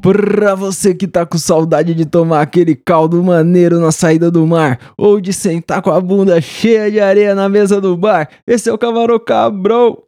Pra você que tá com saudade de tomar aquele caldo maneiro na saída do mar, ou de sentar com a bunda cheia de areia na mesa do bar, esse é o Camarão Cabrão.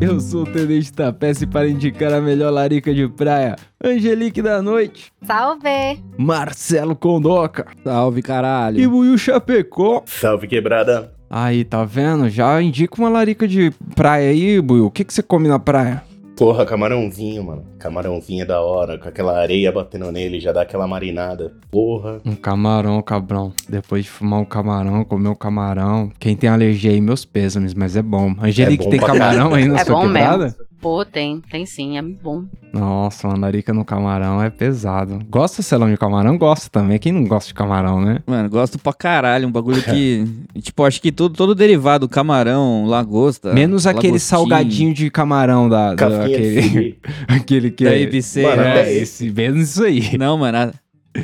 Eu sou o Tenente Tapece para indicar a melhor larica de praia, Angelique da Noite, Salve! Marcelo Condoca Salve, caralho. e Buiu Chapecó. Salve quebrada. Aí, tá vendo? Já indica uma larica de praia aí, Buiu. O que, que você come na praia? Porra, camarãozinho, mano. Camarãozinho é da hora, com aquela areia batendo nele, já dá aquela marinada. Porra. Um camarão, cabrão. Depois de fumar um camarão, comer um camarão. Quem tem alergia aí, meus pêsames, mas é bom. Angelique, É bom tem camarão aí na É sua bom quebrada? mesmo. Pô, tem, tem sim, é bom. Nossa, uma larica no camarão é pesado. Gosta, Celão, de camarão? Gosta também. Quem não gosta de camarão, né? Mano, gosto pra caralho. Um bagulho que. tipo, acho que todo, todo derivado, camarão, lagosta. Menos aquele salgadinho de camarão da, da- aquele, aquele que Da é, ABC. Mano, né? é, até esse, menos isso aí. Não, mano. a-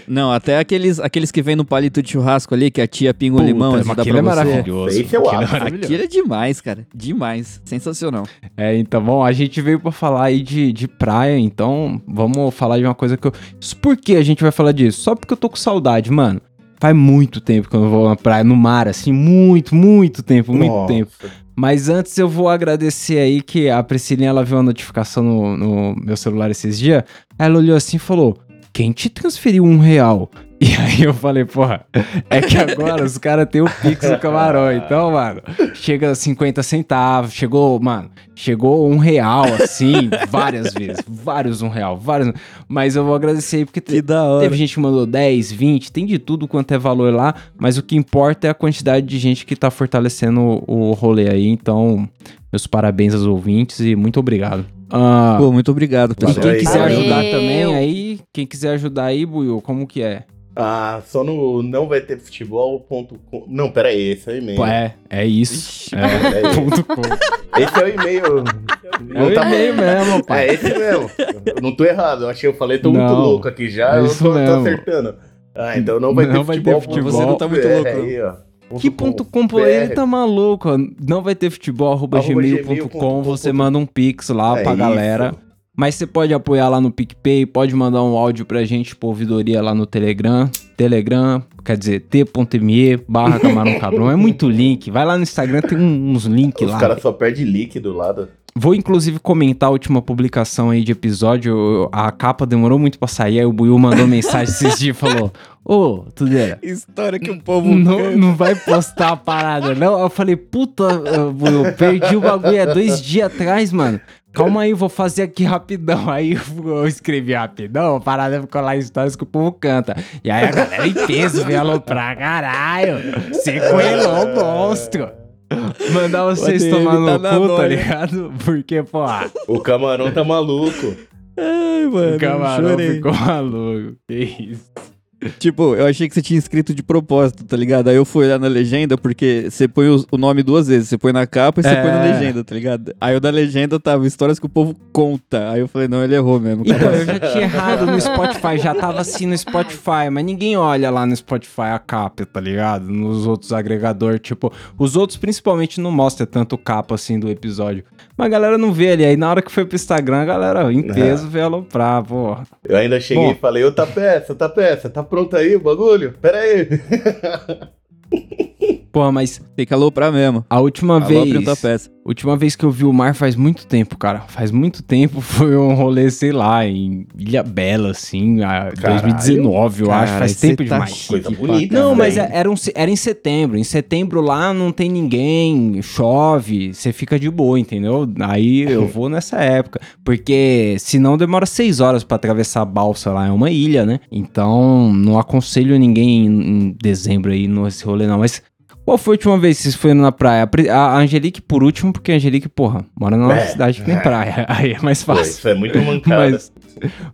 Não, até aqueles, aqueles que vem no palito de churrasco ali, que a tia pinga o Puta, limão, mas assim, dá pra é maravilhoso. Esse eu Aquilo acho. Aquilo é demais, cara. Demais. Sensacional. É, então, bom, a gente veio pra falar aí de, de praia, então vamos falar de uma coisa que eu. Por que a gente vai falar disso? Só porque eu tô com saudade, mano. Faz muito tempo que eu não vou na praia, no mar, assim, muito, muito tempo, muito Nossa. tempo. Mas antes eu vou agradecer aí que a Priscilinha, ela viu a notificação no, no meu celular esses dias. Ela olhou assim e falou: Quem te transferiu um real? E aí eu falei, porra, é que agora os caras têm o Pix do camarão. Então, mano, chega a 50 centavos, chegou, mano, chegou um real, assim, várias vezes. Vários um real, vários. Mas eu vou agradecer aí porque te-. Teve gente que mandou 10, 20, tem de tudo quanto é valor lá, mas o que importa é a quantidade de gente que tá fortalecendo o, o rolê aí. Então, meus parabéns aos ouvintes e muito obrigado. Ah, Pô, muito obrigado, e pessoal. quem aí, quiser valeu. ajudar também aí, quem quiser ajudar aí, Buiu, como que é? Ah, só no não vai ter futebol.com. Não, pera aí, esse é o e-mail. É, é isso. Pera É, aí. ponto com. Esse é o e-mail. É o e-mail mesmo, pai. É esse mesmo. Eu não tô errado. Eu achei, eu falei, tô muito Não, louco aqui já. é eu tô, tô acertando. Ah, então não vai Não ter vai ter futebol. futebol. Você não tá muito É, louco. Aí, ó. Que ponto com, pô, ele tá maluco, ó. Não vai ter futebol, arroba Arroba gmail.com, você manda um pix lá É pra isso. galera. Mas você pode apoiar lá no PicPay, pode mandar um áudio pra gente por ouvidoria lá no Telegram. Telegram, quer dizer, t.me barra camarão cabrão. É muito link. Vai lá no Instagram, tem um- uns links Os lá. caras só perdem lá. do- Vou inclusive comentar a última publicação aí de episódio. A capa demorou muito pra sair. Aí o Buiu mandou mensagem esses dias e falou: Ô, Tudeira, História que o povo. não, não vai postar a parada, não? Eu falei, puta, eu perdi o bagulho há dois dias atrás, mano. Calma aí, vou fazer aqui rapidão. Aí eu escrevi rapidão, a parada ficou lá em histórias que o povo canta. E aí a galera em peso veio pra caralho. Sequelou o monstro. Mandar vocês tomar ADM no tá cu, tá noia. ligado? Porque, pô, O camarão tá maluco. Ai, mano. o camarão chorei. ficou maluco. Que isso. Tipo, eu achei que você tinha escrito de propósito, tá ligado? Aí eu fui olhar na legenda, porque você põe o nome duas vezes. Você põe na capa e você É. põe na legenda, tá ligado? Aí o da legenda tava histórias que o povo conta. Aí eu falei, não, ele errou mesmo. Então, cara. eu já tinha errado no Spotify, já tava assim no Spotify, mas ninguém olha lá no Spotify a capa, tá ligado? Nos outros agregadores, tipo, os outros principalmente não mostram tanto capa assim do episódio. Mas a galera não vê ali, aí na hora que foi pro Instagram, a galera em peso veio aloprar, pô. Eu ainda cheguei Bom. e falei, ô tá peça, tá peça, tá pronto aí o bagulho? Pera aí. Pô, mas Tem que aloprar mesmo. a última Alopre vez, outra peça. última vez que eu vi o mar faz muito tempo, cara. Faz muito tempo, foi um rolê, sei lá, em Ilha Bela, assim, a Caralho. 2019, eu acho, Cara, faz você tempo tá demais. Coisa bonita. Não, Também. mas era, um, era em setembro. Em setembro lá não tem ninguém, chove, você fica de boa, entendeu? Aí eu vou nessa época. Porque senão demora seis horas pra atravessar a balsa lá, é uma ilha, né? Então não aconselho ninguém em, em dezembro aí nesse rolê, não. Mas qual foi a última vez que vocês foram na praia? A Angelique por último, porque a Angelique, porra, mora numa É, cidade que tem é. praia. Aí é mais Pô, fácil. isso é muito mancada. Mas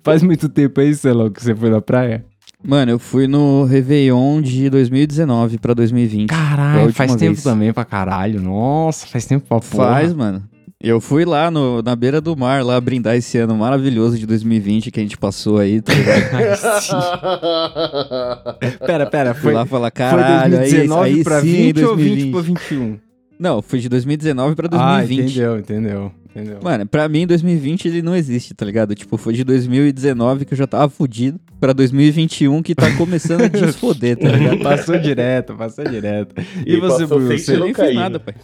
faz muito tempo aí, sei lá, que você foi na praia? Mano, eu fui no Réveillon de 2019 pra 2020. Foi a Caralho, faz tempo vez. também pra caralho. Nossa, faz tempo pra porra. Faz, mano. Eu fui lá no, na beira do mar, lá brindar esse ano maravilhoso de 2020 que a gente passou aí, tá? Pera, pera, Fui foi, lá falar, foi caralho, 2019 aí, aí pra sim, 20 ou 20 2020. pra 21? Não, foi de 2019 pra Ah, 2020. entendeu, entendeu, entendeu. Mano, pra mim 2020 ele não existe, tá ligado? Tipo, foi de 2019 que eu já tava fudido pra 2021 que tá começando a desfoder, tá ligado? Passou direto, passou direto. E, E você, Will? Você... Nem caindo. nada, pai.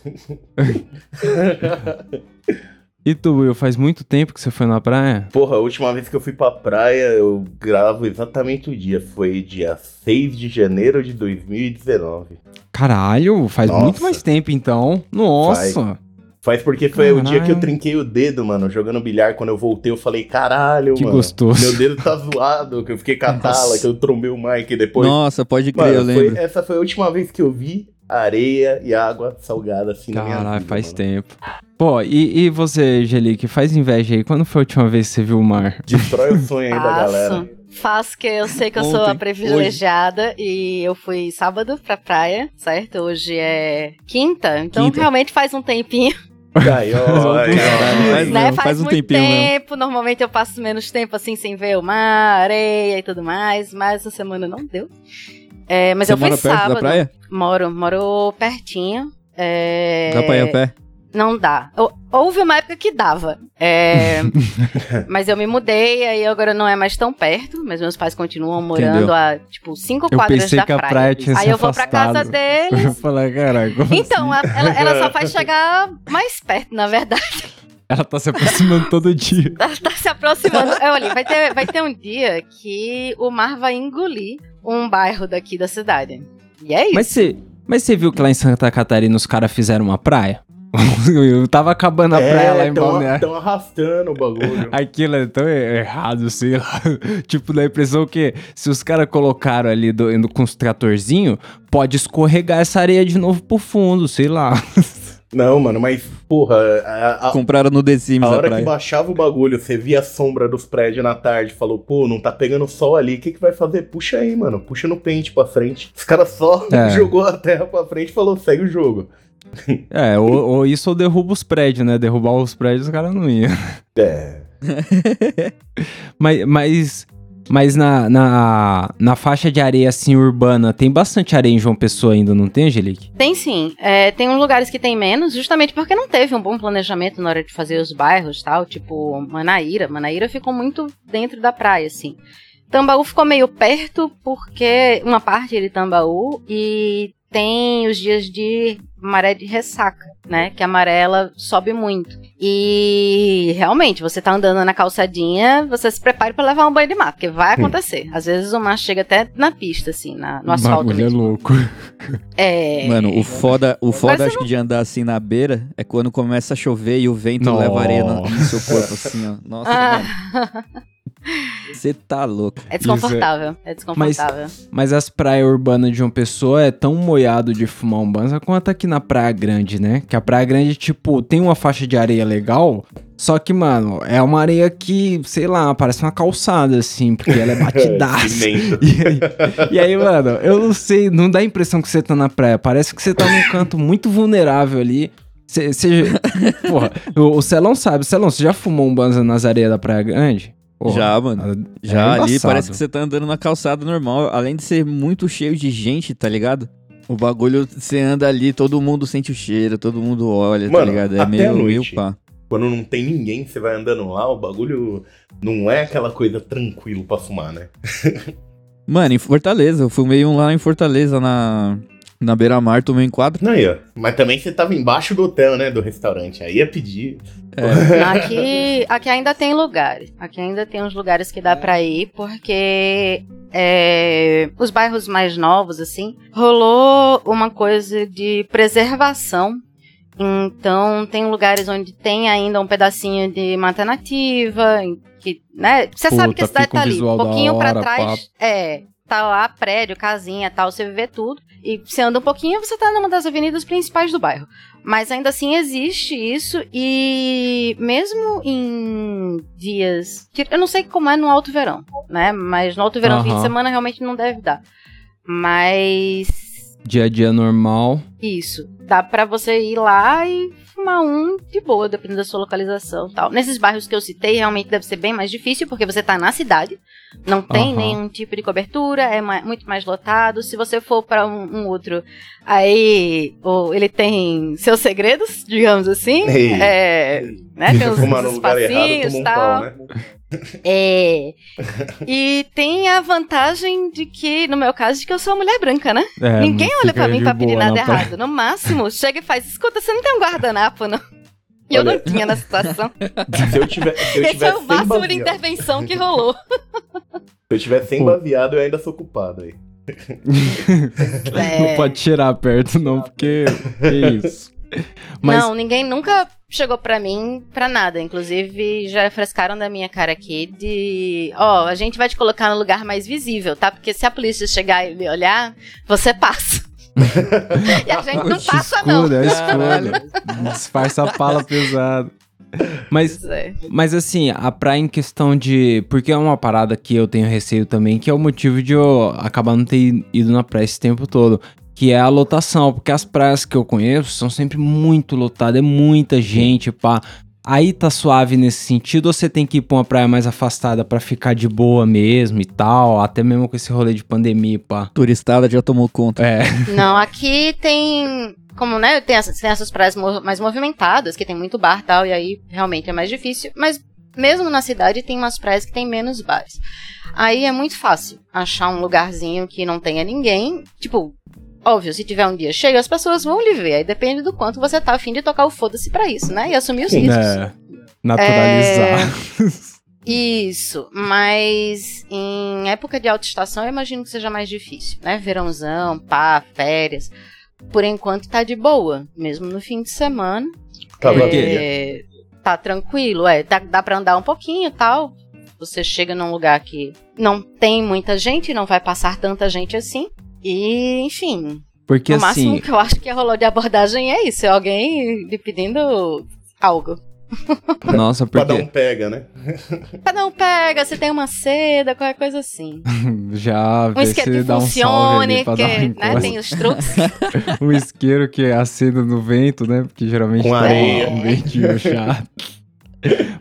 E tu, Will, faz muito tempo que você foi na praia? Porra, a última vez que eu fui pra praia, eu gravo exatamente o dia. Foi dia 6 de janeiro de 2019. Caralho, faz Nossa. muito mais tempo então. Nossa. Faz porque foi o dia que eu Caralho. trinquei o dedo, mano, jogando bilhar. Quando eu voltei, eu falei, caralho, Que mano. gostoso. Meu dedo tá zoado, que eu fiquei com a tala, Nossa. que eu trombei o Mike depois. Nossa, pode crer, eu Mano, foi- lembro. essa foi a última vez que eu vi areia e água salgada assim na minha Caralho, vida, faz mano. tempo. Pô, e, e você, Gelique, faz inveja aí. Quando foi a última vez que você viu o mar? Destrói o sonho aí da galera. Faço. Faço que eu sei que eu sou a Ontem, privilegiada e eu fui sábado pra praia, certo? Hoje é quinta, então Quinta. realmente faz um tempinho, Ai, ó, ai, Caralho, ó. faz né? mesmo, Faz, faz um muito tempinho mesmo. tempo, normalmente eu passo menos tempo assim sem ver o mar, areia e tudo mais, mas essa semana não deu. É, mas Você eu fui mora perto sábado. da praia? Moro, moro pertinho. É... Dá pra ir a pé? Não dá. Hou- Houve uma época que dava. É, mas eu me mudei, aí agora não é mais tão perto, mas meus pais continuam morando Entendeu. a, tipo, cinco Eu quadras pensei da que a praia. praia tinha aí se eu vou pra casa deles. Eu falei, caralho, como Então, assim? ela, ela só faz chegar mais perto, na verdade. Ela tá se aproximando todo dia. Ela tá se aproximando. É, Olha, vai ter, vai ter um dia que o mar vai engolir um bairro daqui da cidade. E é isso. Mas você, mas você viu que lá em Santa Catarina os caras fizeram uma praia? Eu tava acabando a praia lá em tão, Balneário. tão arrastando o bagulho. Aquilo é tão errado, sei lá. tipo, dá a impressão que se os caras colocaram ali do, indo com os tratorzinhos, pode escorregar essa areia de novo pro fundo, sei lá. Não, mano, mas, porra, a, a- Compraram no The Sims a a hora que praia. baixava o bagulho, você via a sombra dos prédios na tarde, falou, pô, não tá pegando sol ali, o que que vai fazer? Puxa aí, mano, puxa no pente pra frente. Os caras só É. jogou a terra pra frente e falou, segue o jogo. É, ou, ou isso ou derruba os prédios, né? Derrubar os prédios os caras não iam. É, Mas, mas, mas na, na, na faixa de areia assim urbana, tem bastante areia em João Pessoa ainda, não tem, Angelique? Tem sim. É, tem uns lugares que tem menos, justamente porque não teve um bom planejamento na hora de fazer os bairros tal, tipo Manaíra. Manaíra ficou muito dentro da praia, assim. Tambaú ficou meio perto porque uma parte de Tambaú e tem os dias de maré de ressaca, né? Que a maré ela sobe muito. E realmente, você tá andando na calçadinha, você se prepare pra levar um banho de mar, porque vai acontecer. Às vezes o mar chega até na pista, assim, na- no O asfalto bagulho é mesmo. louco. É. Mano, o foda, o foda Mas acho que de andar assim na beira é quando começa a chover e o vento leva areia no, no seu corpo assim, ó. Nossa, Ah, mano, você tá louco. é desconfortável. É desconfortável. Mas as praias urbanas de João Pessoa é tão moiado de fumar um banza quanto aqui na Praia Grande, né? Que a Praia Grande, tipo, tem uma faixa de areia legal, só que, mano, é uma areia que, sei lá, parece uma calçada, assim, porque ela é batidaça. E aí, e aí, mano, eu não sei, não dá a impressão que você tá na praia. Parece que você tá num canto muito vulnerável ali. Você. você- Porra, o, o Celão sabe. Celão, você já fumou um banza nas areias da Praia Grande? Porra, Já, mano. é Já ali parece que você tá andando na calçada normal, além de ser muito cheio de gente, tá ligado? O bagulho, você anda ali, todo mundo sente o cheiro, todo mundo olha, tá Mano, ligado? É até meio, à meio noite. pá. Quando não tem ninguém, você vai andando lá, o bagulho não é aquela coisa tranquilo pra fumar, né? Mano, em Fortaleza, eu fumei um lá em Fortaleza, na, na beira-mar, tomei um quadro. Não, aí, ó. Mas também você tava embaixo do hotel, né? Do restaurante. Aí ia pedir. Aqui, aqui ainda tem lugares. Aqui ainda tem uns lugares que dá pra ir, porque é, os bairros mais novos, assim, rolou uma coisa de preservação. Então, tem lugares onde tem ainda um pedacinho de mata nativa, que, né? Você sabe que a Puta, cidade tá ali, um pouquinho pra hora, trás. É, tá lá prédio, casinha, tal, você vê tudo. E você anda um pouquinho, você tá numa das avenidas principais do bairro. Mas ainda assim existe isso e mesmo em dias. que- Eu não sei como é no alto verão, né? Mas no alto verão, fim de semana, realmente não deve dar. Mas. Dia a dia normal. Isso. Dá pra você ir lá e arrumar um de boa, dependendo da sua localização tal. Nesses bairros que eu citei, realmente deve ser bem mais difícil, porque você tá na cidade, não tem Aham. nenhum tipo de cobertura, é ma- muito mais lotado. Se você for pra um, um outro, aí ou ele tem seus segredos, digamos assim. Ei. É, né, tem os, os espacinhos e um tal. pau, né? É. E tem a vantagem de que, no meu caso, de que eu sou uma mulher branca, né? É, Ninguém olha pra mim de pra pedir boa nada na praia. errado. No máximo, chega e faz, escuta, você não tem um guardanapo, não? E eu não Olha- tinha na situação. Se eu tiver, se eu Esse tiver é o máximo de baseado, intervenção que rolou. se eu tiver sem Pô. baseado, eu ainda sou culpado aí. É. Não pode tirar perto, não, porque. É isso. Mas Não, ninguém nunca chegou pra mim pra nada. Inclusive, já frescaram da minha cara aqui de. Ó, a gente vai te colocar no lugar mais visível, tá? Porque se a polícia chegar e me olhar, você passa. e a gente não passa, não. é escuda. Disfarça a pala pesada. Mas é. Mas assim, a praia em questão de. Porque é uma parada que eu tenho receio também, que é o motivo de eu acabar não ter ido na praia esse tempo todo. Que é a lotação. Porque as praias que eu conheço são sempre muito lotadas, é muita gente, pá. Aí tá suave nesse sentido, ou você tem que ir pra uma praia mais afastada pra ficar de boa mesmo e tal, até mesmo com esse rolê de pandemia, pá. Turistada já tomou conta. É, Não, aqui tem. Como, né? Tem essas, tem essas praias mais movimentadas, que tem muito bar e tal, e aí realmente é mais difícil. Mas mesmo na cidade tem umas praias que tem menos bares. Aí é muito fácil achar um lugarzinho que não tenha ninguém. Tipo, óbvio, se tiver um dia cheio, as pessoas vão lhe ver. Aí depende do quanto você tá afim de tocar o foda-se pra isso, né? E assumir os riscos. é, naturalizar. Isso, mas em época de alta estação eu imagino que seja mais difícil, né? Verãozão, pá, férias. Por enquanto tá de boa, mesmo no fim de semana. Tá. É, tá tranquilo, é, dá, dá pra andar um pouquinho e tal. Você chega num lugar que não tem muita gente, não vai passar tanta gente assim. E, enfim, Porque o máximo assim, que eu acho que rolou de abordagem é isso, é alguém lhe pedindo algo. nossa, porque um pega, né? Pra não pega, você tem uma seda, qualquer coisa assim. já Um vê isqueiro que dá um funcione, pra que dar uma né, tem os truques. um isqueiro que acenda no vento, né? Porque geralmente Com tá areia. um ventinho chato.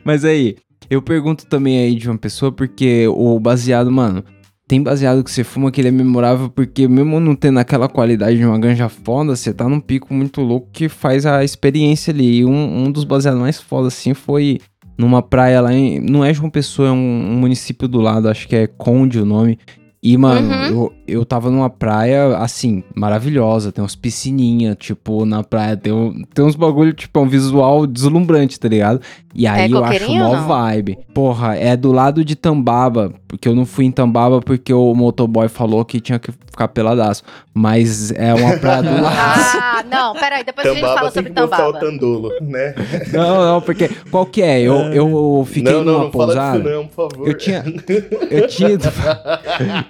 Mas aí, eu pergunto também aí de uma pessoa, porque o baseado, mano, tem baseado que você fuma que ele é memorável, porque mesmo não tendo aquela qualidade de uma ganja foda, você tá num pico muito louco que faz a experiência ali. E um, um dos baseados mais foda, assim, foi numa praia lá em. Não é João Pessoa, é um, um município do lado, acho que é Conde o nome. E, mano, Uhum. eu, eu tava numa praia, assim, maravilhosa. Tem umas piscininhas, tipo, na praia. Tem, um- tem uns bagulho, tipo, é um visual deslumbrante, tá ligado? E aí eu acho mó não? vibe. Porra, é do lado de Tambaba. Porque eu não fui em Tambaba porque o motoboy falou que tinha que ficar peladaço. Mas é uma praia do lado. Ah, não, peraí, depois a gente Tambaba fala tem sobre que mostrar o Tambaba. tandolo, né? Não, não, porque. Qual que é? Eu, eu fiquei não, não, numa não fala pousada. disso não, por favor. Eu tinha. Eu tinha.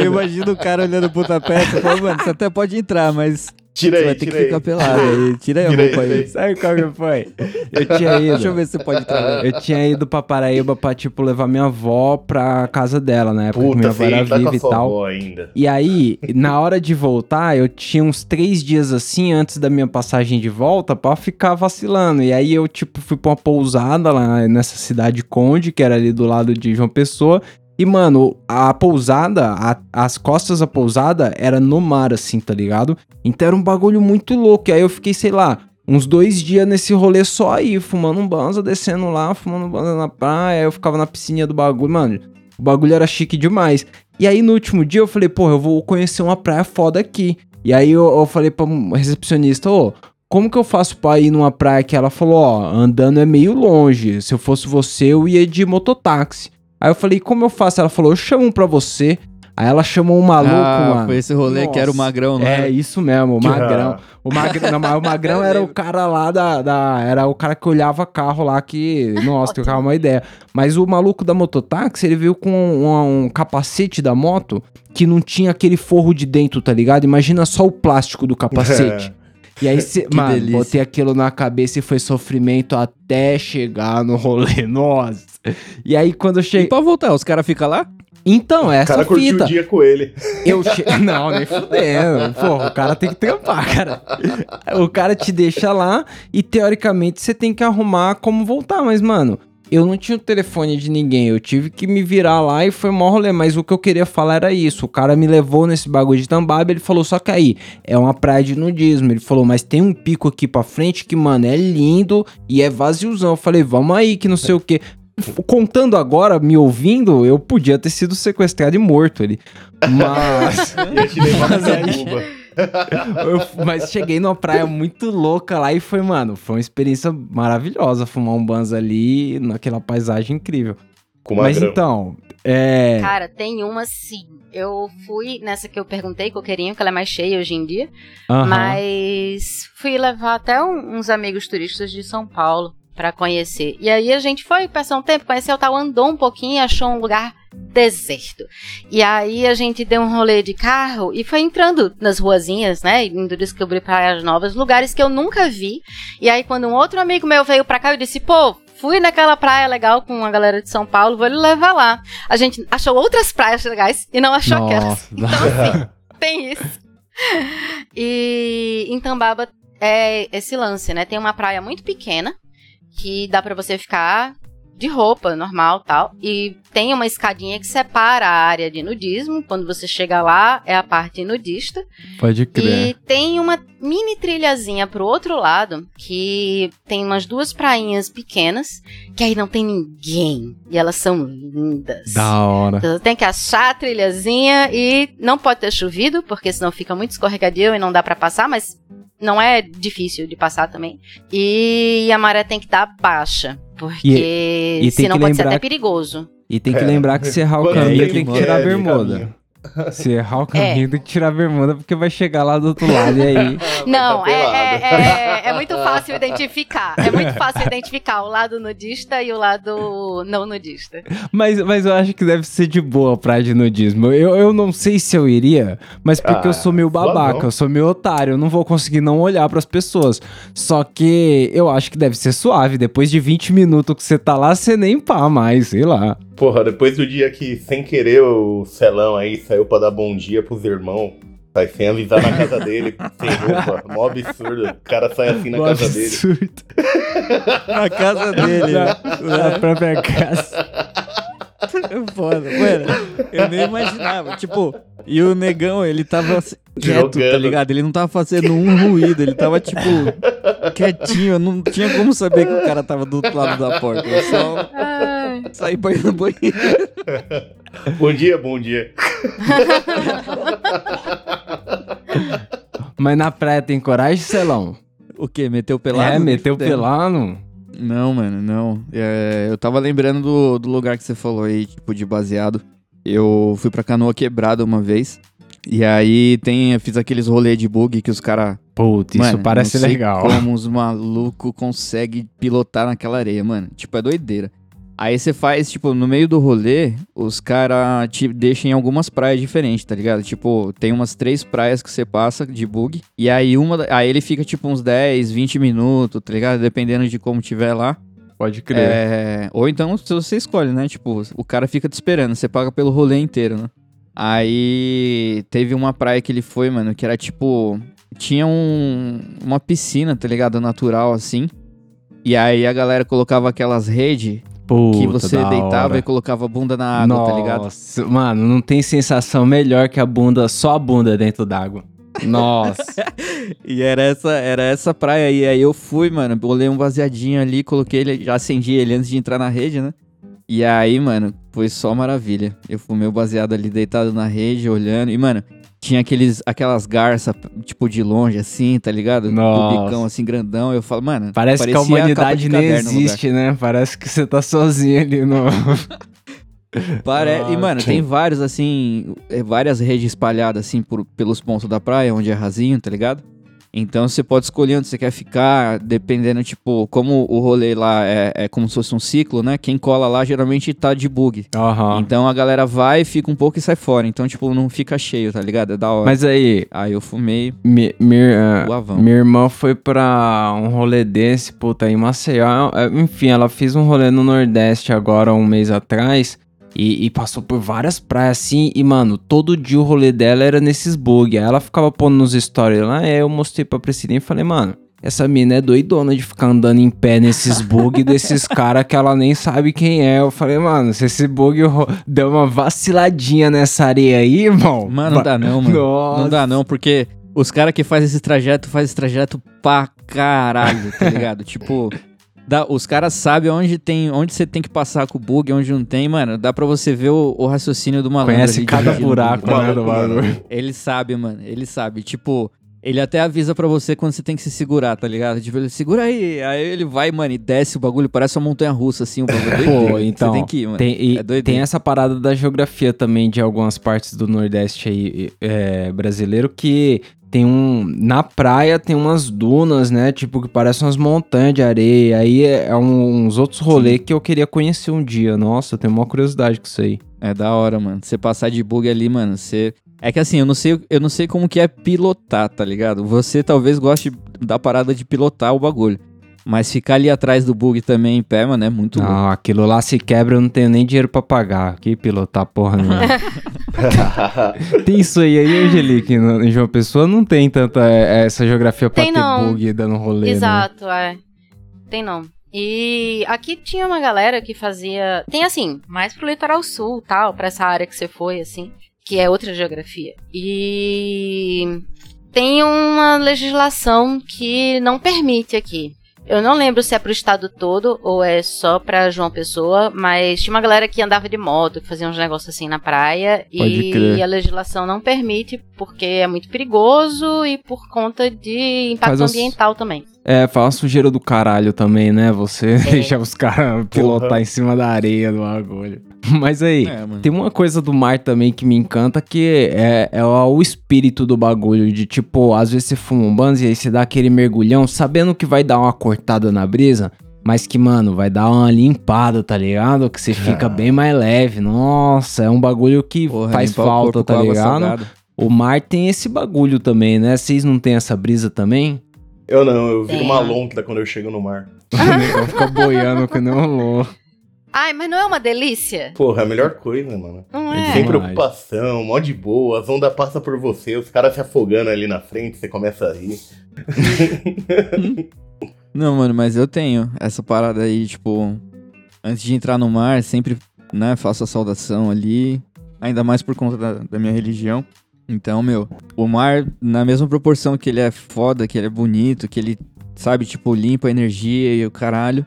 eu imagino o cara olhando pro tapete e falando, mano, você até pode entrar, mas Tira você aí, vai ter que ficar pelado aí. Tira aí a roupa aí. Sabe qual que foi? Eu tinha ido. Deixa eu ver se você pode entrar. Eu tinha ido pra Paraíba pra, tipo, levar minha avó pra casa dela, na época que Puta, minha avó era tá com viva a e tal. ainda. E aí, na hora de voltar, eu tinha uns três dias assim, antes da minha passagem de volta, pra ficar vacilando. E aí eu, tipo, fui pra uma pousada lá nessa cidade Conde, que era ali do lado de João Pessoa. E, mano, a pousada, a- as costas da pousada era no mar, assim, tá ligado? Então era um bagulho muito louco. E aí eu fiquei, sei lá, uns dois dias nesse rolê só aí, fumando um banza, descendo lá, fumando um banza na praia. Eu ficava na piscininha do bagulho, mano. O bagulho era chique demais. E aí no último dia eu falei, pô, eu vou conhecer uma praia foda aqui. E aí eu, eu falei pra recepcionista, ô, como que eu faço pra ir numa praia que ela falou, ó, andando é meio longe. Se eu fosse você, eu ia de mototáxi. Aí eu falei, como eu faço? Ela falou, eu chamo um pra você. Aí ela chamou um maluco, ah, mano. foi esse rolê que era o Nossa. magrão, não É, isso mesmo, o magrão. O magrão, não, o magrão era o cara lá da, da- Era o cara que olhava carro lá que. Nossa, trocava uma ideia. Mas o maluco da mototáxi, ele veio com um, um capacete da moto que não tinha aquele forro de dentro, tá ligado? Imagina só o plástico do capacete. E aí, cê, Que mano, delícia. botei aquilo na cabeça e foi sofrimento até chegar no rolê. Nossa. E aí, quando eu E cheguei. pra voltar, os caras ficam lá? Então, O essa cara curtiu fita. o dia com ele. Eu che... Não, nem fudendo. Porra, o cara tem que trampar, cara. O cara te deixa lá e, teoricamente, você tem que arrumar como voltar. Mas, mano, eu não tinha o telefone de ninguém. Eu tive que me virar lá e foi mó rolê. Mas o que eu queria falar era isso. O cara me levou nesse bagulho de Tambaba. Ele falou, só que aí, é uma praia de nudismo. Ele falou, mas tem um pico aqui pra frente que, mano, é lindo e é vaziozão. Eu falei, vamos aí, que não sei o quê. Contando agora, me ouvindo, eu podia ter sido sequestrado e morto ali. Mas. Ia te levar Mas pra Cuba. Eu- mas cheguei numa praia muito louca lá e foi, mano, foi uma experiência maravilhosa fumar um banza ali naquela paisagem incrível. Com mas grama. então, é. Cara, tem uma sim. Eu fui nessa que eu perguntei, coqueirinho, que ela é mais cheia hoje em dia. aham. Mas fui levar até um- uns amigos turistas de São Paulo pra conhecer. E aí a gente foi, passou um tempo, conheceu o tal, andou um pouquinho e achou um lugar deserto. E aí a gente deu um rolê de carro e foi entrando nas ruazinhas, né? Indo descobrir praias novas, lugares que eu nunca vi. E aí quando um outro amigo meu veio pra cá, eu disse, pô, fui naquela praia legal com a galera de São Paulo, vou lhe levar lá. A gente achou outras praias legais e não achou aquelas. Nossa. Então, assim, tem isso. E em Tambaba é esse lance, né? Tem uma praia muito pequena que dá pra você ficar de roupa normal tal. E tem uma escadinha que separa a área de nudismo. Quando você chega lá, é a parte nudista. Pode crer. E tem uma mini trilhazinha pro outro lado, que tem umas duas prainhas pequenas, que aí não tem ninguém. E elas são lindas. Da hora. Então, Você tem que achar a trilhazinha e não pode ter chovido, porque senão fica muito escorregadio e não dá pra passar, mas não é difícil de passar também. E a maré tem que estar baixa, porque e tem senão que pode ser até perigoso. E tem que É. lembrar que se errar o caminho, tem que tirar a é, bermuda. Se errar o caminho, tem que tirar a bermuda, porque vai chegar lá do outro lado e aí. Não, é. É, é, é muito fácil identificar. É muito fácil identificar o lado nudista e o lado não nudista. Mas, mas eu acho que deve ser de boa a praia de nudismo. Eu, eu não sei se eu iria, mas porque Ah, eu sou meio babaca, eu sou meio otário, eu não vou conseguir não olhar pras pessoas. Só que eu acho que deve ser suave. Depois de 20 minutos que você tá lá, você nem pá mais, sei lá. Porra, depois do dia que, sem querer, o Celão aí saiu pra dar bom dia pros irmãos. Sai sem avisar na casa dele, sem roupa. Mó absurdo. O cara sai assim na Mó casa dele. absurdo. Na casa dele. Na, né? na própria casa. É Foda. Mano, eu nem imaginava. Tipo, e o negão, ele tava assim, quieto, tá Jogando. ligado? Ele não tava fazendo um ruído, ele tava, tipo, quietinho. Não tinha como saber que o cara tava do outro lado da porta. Eu só saí pra ir no banheiro. Bom dia, bom dia. Mas na praia tem coragem, Celão? O quê? Meteu pelado? é, meteu fudendo. pelado. Não, mano, não. É, eu tava lembrando do, do lugar que você falou aí, tipo, de baseado. Eu fui pra Canoa Quebrada uma vez. E aí tem, eu fiz aqueles rolê de bug que os caras. Putz, isso parece legal. Como os malucos conseguem pilotar naquela areia, mano. Tipo, é doideira. Aí você faz, tipo, no meio do rolê, os caras te deixam em algumas praias diferentes, tá ligado? Tipo, tem umas três praias que você passa de bug. E aí uma. Aí ele fica, tipo, uns 10, 20 minutos, tá ligado? Dependendo de como tiver lá. Pode crer. É, ou então você escolhe, né? Tipo, o cara fica te esperando, você paga pelo rolê inteiro, né? Aí teve uma praia que ele foi, mano, que era tipo. Tinha um, uma piscina, tá ligado? Natural assim. E aí a galera colocava aquelas redes Puta, que você deitava hora. e colocava a bunda na água, tá ligado? Nossa, mano, não tem sensação melhor que a bunda, só a bunda dentro d'água. Nossa. E era essa, era essa praia aí. Aí eu fui, mano, bolei um baseadinho ali, coloquei ele, já acendi ele antes de entrar na rede, né? E aí, mano, foi só maravilha. Eu fumei o baseado ali deitado na rede, olhando. E, mano, tinha aqueles, aquelas garças, tipo, de longe, assim, tá ligado? Nossa. Do bicão, assim, grandão. Eu falo, mano, Parece que a humanidade de nem no existe, né? Parece que você tá sozinho ali no. Pare... E, mano, Ah, tem vários, assim, é, várias redes espalhadas, assim, por, pelos pontos da praia, onde é rasinho, tá ligado? Então você pode escolher onde você quer ficar, dependendo, tipo, como o rolê lá é, é como se fosse um ciclo, né? Quem cola lá geralmente tá de bug. Aham. Então a galera vai, fica um pouco e sai fora. Então, tipo, não fica cheio, tá ligado? É da hora. Mas aí, Aí eu fumei mi, avão. minha irmã foi pra um rolê desse, puta, em Maceió. É, Enfim, ela fez um rolê no Nordeste agora, um mês atrás. E, e passou por várias praias assim. E, mano, todo dia o rolê dela era nesses bug. Aí ela ficava pondo nos stories lá. Aí eu mostrei pra Priscilinha e falei, mano. Essa mina é doidona de ficar andando em pé nesses bug desses caras que ela nem sabe quem é. Eu falei, mano, se esse bug deu uma vaciladinha nessa areia aí, irmão. Mano, não dá não, mano. Nossa. Não dá não, porque os caras que fazem esse trajeto, fazem esse trajeto pra caralho, tá ligado? tipo, dá, os caras sabem onde tem, onde você tem que passar com o bug, onde não tem, mano. Dá pra você ver o, o raciocínio do malandro. Conhece ali cada buraco, né, do bagulho. Ele sabe, mano. Ele sabe. Tipo, ele até avisa pra você quando você tem que se segurar, tá ligado? Tipo, ele segura aí. Aí ele vai, mano, e desce o bagulho. Parece uma montanha russa, assim, o bagulho. Pô, então. Você tem que ir, mano. Tem, e é tem essa parada da geografia também de algumas partes do Nordeste aí é, brasileiro que tem um. Na praia tem umas dunas, né? Tipo, que parecem umas montanhas de areia. Aí é, é um- uns outros rolês que eu queria conhecer um dia. Nossa, eu tenho uma curiosidade com isso aí. É da hora, mano. Você passar de bug ali, mano, você. É que assim, eu não sei, eu não sei como que é pilotar, tá ligado? Você talvez goste da parada de pilotar o bagulho. Mas ficar ali atrás do bug também em pé, mano, é muito louco. Não, aquilo lá se quebra, eu não tenho nem dinheiro pra pagar. Que pilotar porra nenhuma. tem isso aí, aí, Angelique, em João Pessoa não tem tanta é, essa geografia pra Tem ter não. bug dando rolê, né? Exato, é. Tem não. E aqui tinha uma galera que fazia. Tem assim, mais pro litoral sul tal, pra essa área que você foi, assim, que é outra geografia. E tem uma legislação que não permite aqui. Eu não lembro se é pro estado todo ou é só pra João Pessoa, mas tinha uma galera que andava de moto, que fazia uns negócios assim na praia. Pode e crer. a legislação não permite porque é muito perigoso e por conta de impacto Faz ambiental também. É, faz uma sujeira do caralho também, né? Você deixa os caras pilotar Porra. em cima da areia do bagulho. Mas aí, É, tem uma coisa do mar também que me encanta que é, é o espírito do bagulho. De tipo, às vezes você fuma um banzo e aí você dá aquele mergulhão, sabendo que vai dar uma cortada na brisa. Mas que, mano, vai dar uma limpada, tá ligado? Que você fica bem mais leve. Nossa, é um bagulho que Porra, faz falta, tá ligado? salgada. O mar tem esse bagulho também, né? Vocês não têm essa brisa também? Eu não, eu viro Tem. uma lontra quando eu chego no mar. O negão fica boiando que nem um louco. Ai, mas não é uma delícia? Porra, é a melhor coisa, mano. Não É é? Sem preocupação, mó de boa, as ondas passam por você, os caras se afogando ali na frente, você começa a rir. Não, mano, mas eu tenho essa parada aí, tipo, antes de entrar no mar, sempre, né, faço a saudação ali, ainda mais por conta da, da minha religião. Então, meu, o mar, na mesma proporção que ele é foda, que ele é bonito, que ele, sabe, tipo, limpa a energia e o caralho,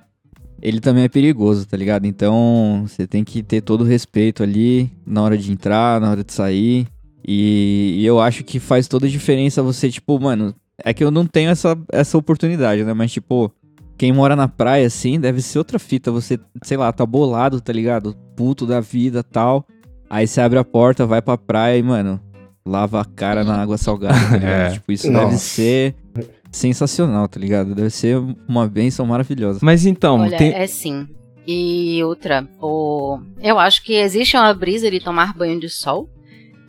ele também é perigoso, tá ligado? Então, você tem que ter todo o respeito ali na hora de entrar, na hora de sair. E, e eu acho que faz toda a diferença você, tipo, mano, é que eu não tenho essa, essa oportunidade, né? Mas, tipo, quem mora na praia, assim, deve ser outra fita. Você, sei lá, tá bolado, tá ligado? Puto da vida tal. Aí você abre a porta, vai pra praia e, mano, lava a cara na água salgada, tá? É. Tipo, isso Nossa. deve ser sensacional, tá ligado? Deve ser uma benção maravilhosa. Mas então, Olha, tem... é sim. E outra, o... eu acho que existe uma brisa de tomar banho de sol.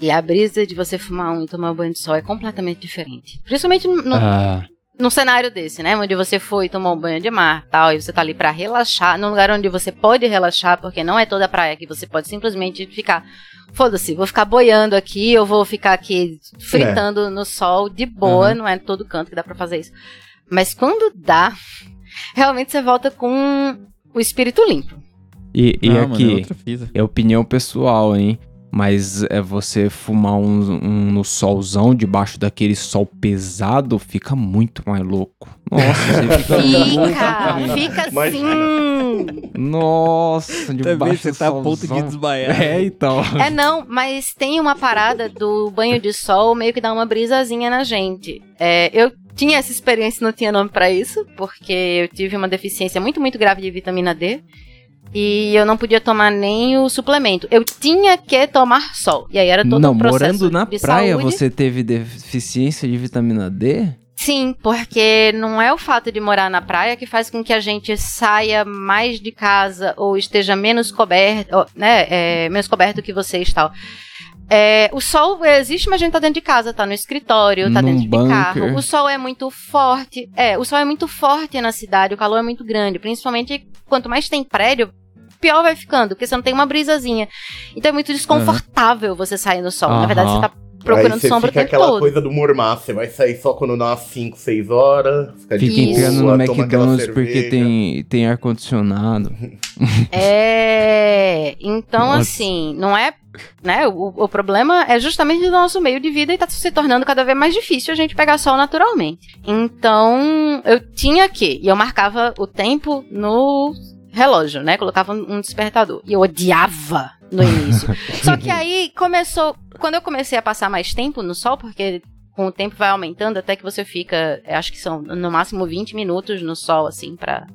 E a brisa de você fumar um e tomar banho de sol é completamente diferente. Principalmente no, Ah, num cenário desse, né? Onde você foi e tomou um banho de mar tal, e você tá ali pra relaxar, num lugar onde você pode relaxar, porque não é toda praia que você pode simplesmente ficar. Foda-se, vou ficar boiando aqui, eu vou ficar aqui fritando no sol de boa, Uhum. não é todo canto que dá pra fazer isso. Mas quando dá, realmente você volta com o espírito limpo. e, e Não, mano, é aqui, outra fita. é opinião pessoal, hein? Mas é você fumar um, um no solzão, debaixo daquele sol pesado, fica muito mais louco. Nossa, você fica Fica, fica assim. Nossa, Também debaixo você do tá a ponto de solzão. desmaiar. É, então. É, não, mas tem uma parada do banho de sol meio que dá uma brisazinha na gente. É, eu tinha essa experiência, não tinha nome pra isso, porque eu tive uma deficiência muito, muito grave de vitamina D. E eu não podia tomar nem o suplemento. Eu tinha que tomar sol. E aí era todo Não, um processo morando na praia, saúde. você teve deficiência de vitamina D? Sim, porque não é o fato de morar na praia que faz com que a gente saia mais de casa ou esteja menos coberto, né? é, menos coberto que vocês e tal. É, o sol existe, mas a gente tá dentro de casa, tá no escritório, tá Num dentro de bunker. carro. O sol é muito forte. É, o sol é muito forte na cidade, o calor é muito grande. Principalmente quanto mais tem prédio, pior vai ficando, porque você não tem uma brisazinha. Então é muito desconfortável você sair no sol. Na verdade, você tá procurando Aí você sombra o fica tempo aquela todo. coisa do mormaço. Você vai sair só quando dá umas 5, 6 horas. Fica, de Fica Isso. entrando no boa, McDonald's porque tem, tem ar-condicionado. É. Então, Nossa. assim, não é. Né, o, o problema é justamente do nosso meio de vida e tá se tornando cada vez mais difícil a gente pegar sol naturalmente. Então, eu tinha que. E eu marcava o tempo no relógio, né? Colocava um despertador. E eu odiava no início. Só que aí começou. Quando eu comecei a passar mais tempo no sol, porque com o tempo vai aumentando até que você fica. Acho que são no máximo 20 minutos no sol, assim, pra,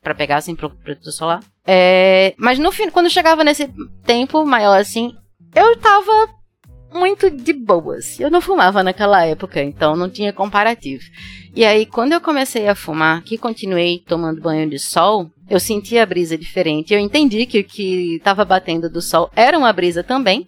pra pegar assim pro protetor solar. É, mas no fim, quando chegava nesse tempo maior assim, eu tava muito de boas. Eu não fumava naquela época, então não tinha comparativo. E aí, quando eu comecei a fumar, que continuei tomando banho de sol, eu senti a brisa diferente. Eu entendi que o que estava batendo do sol era uma brisa também.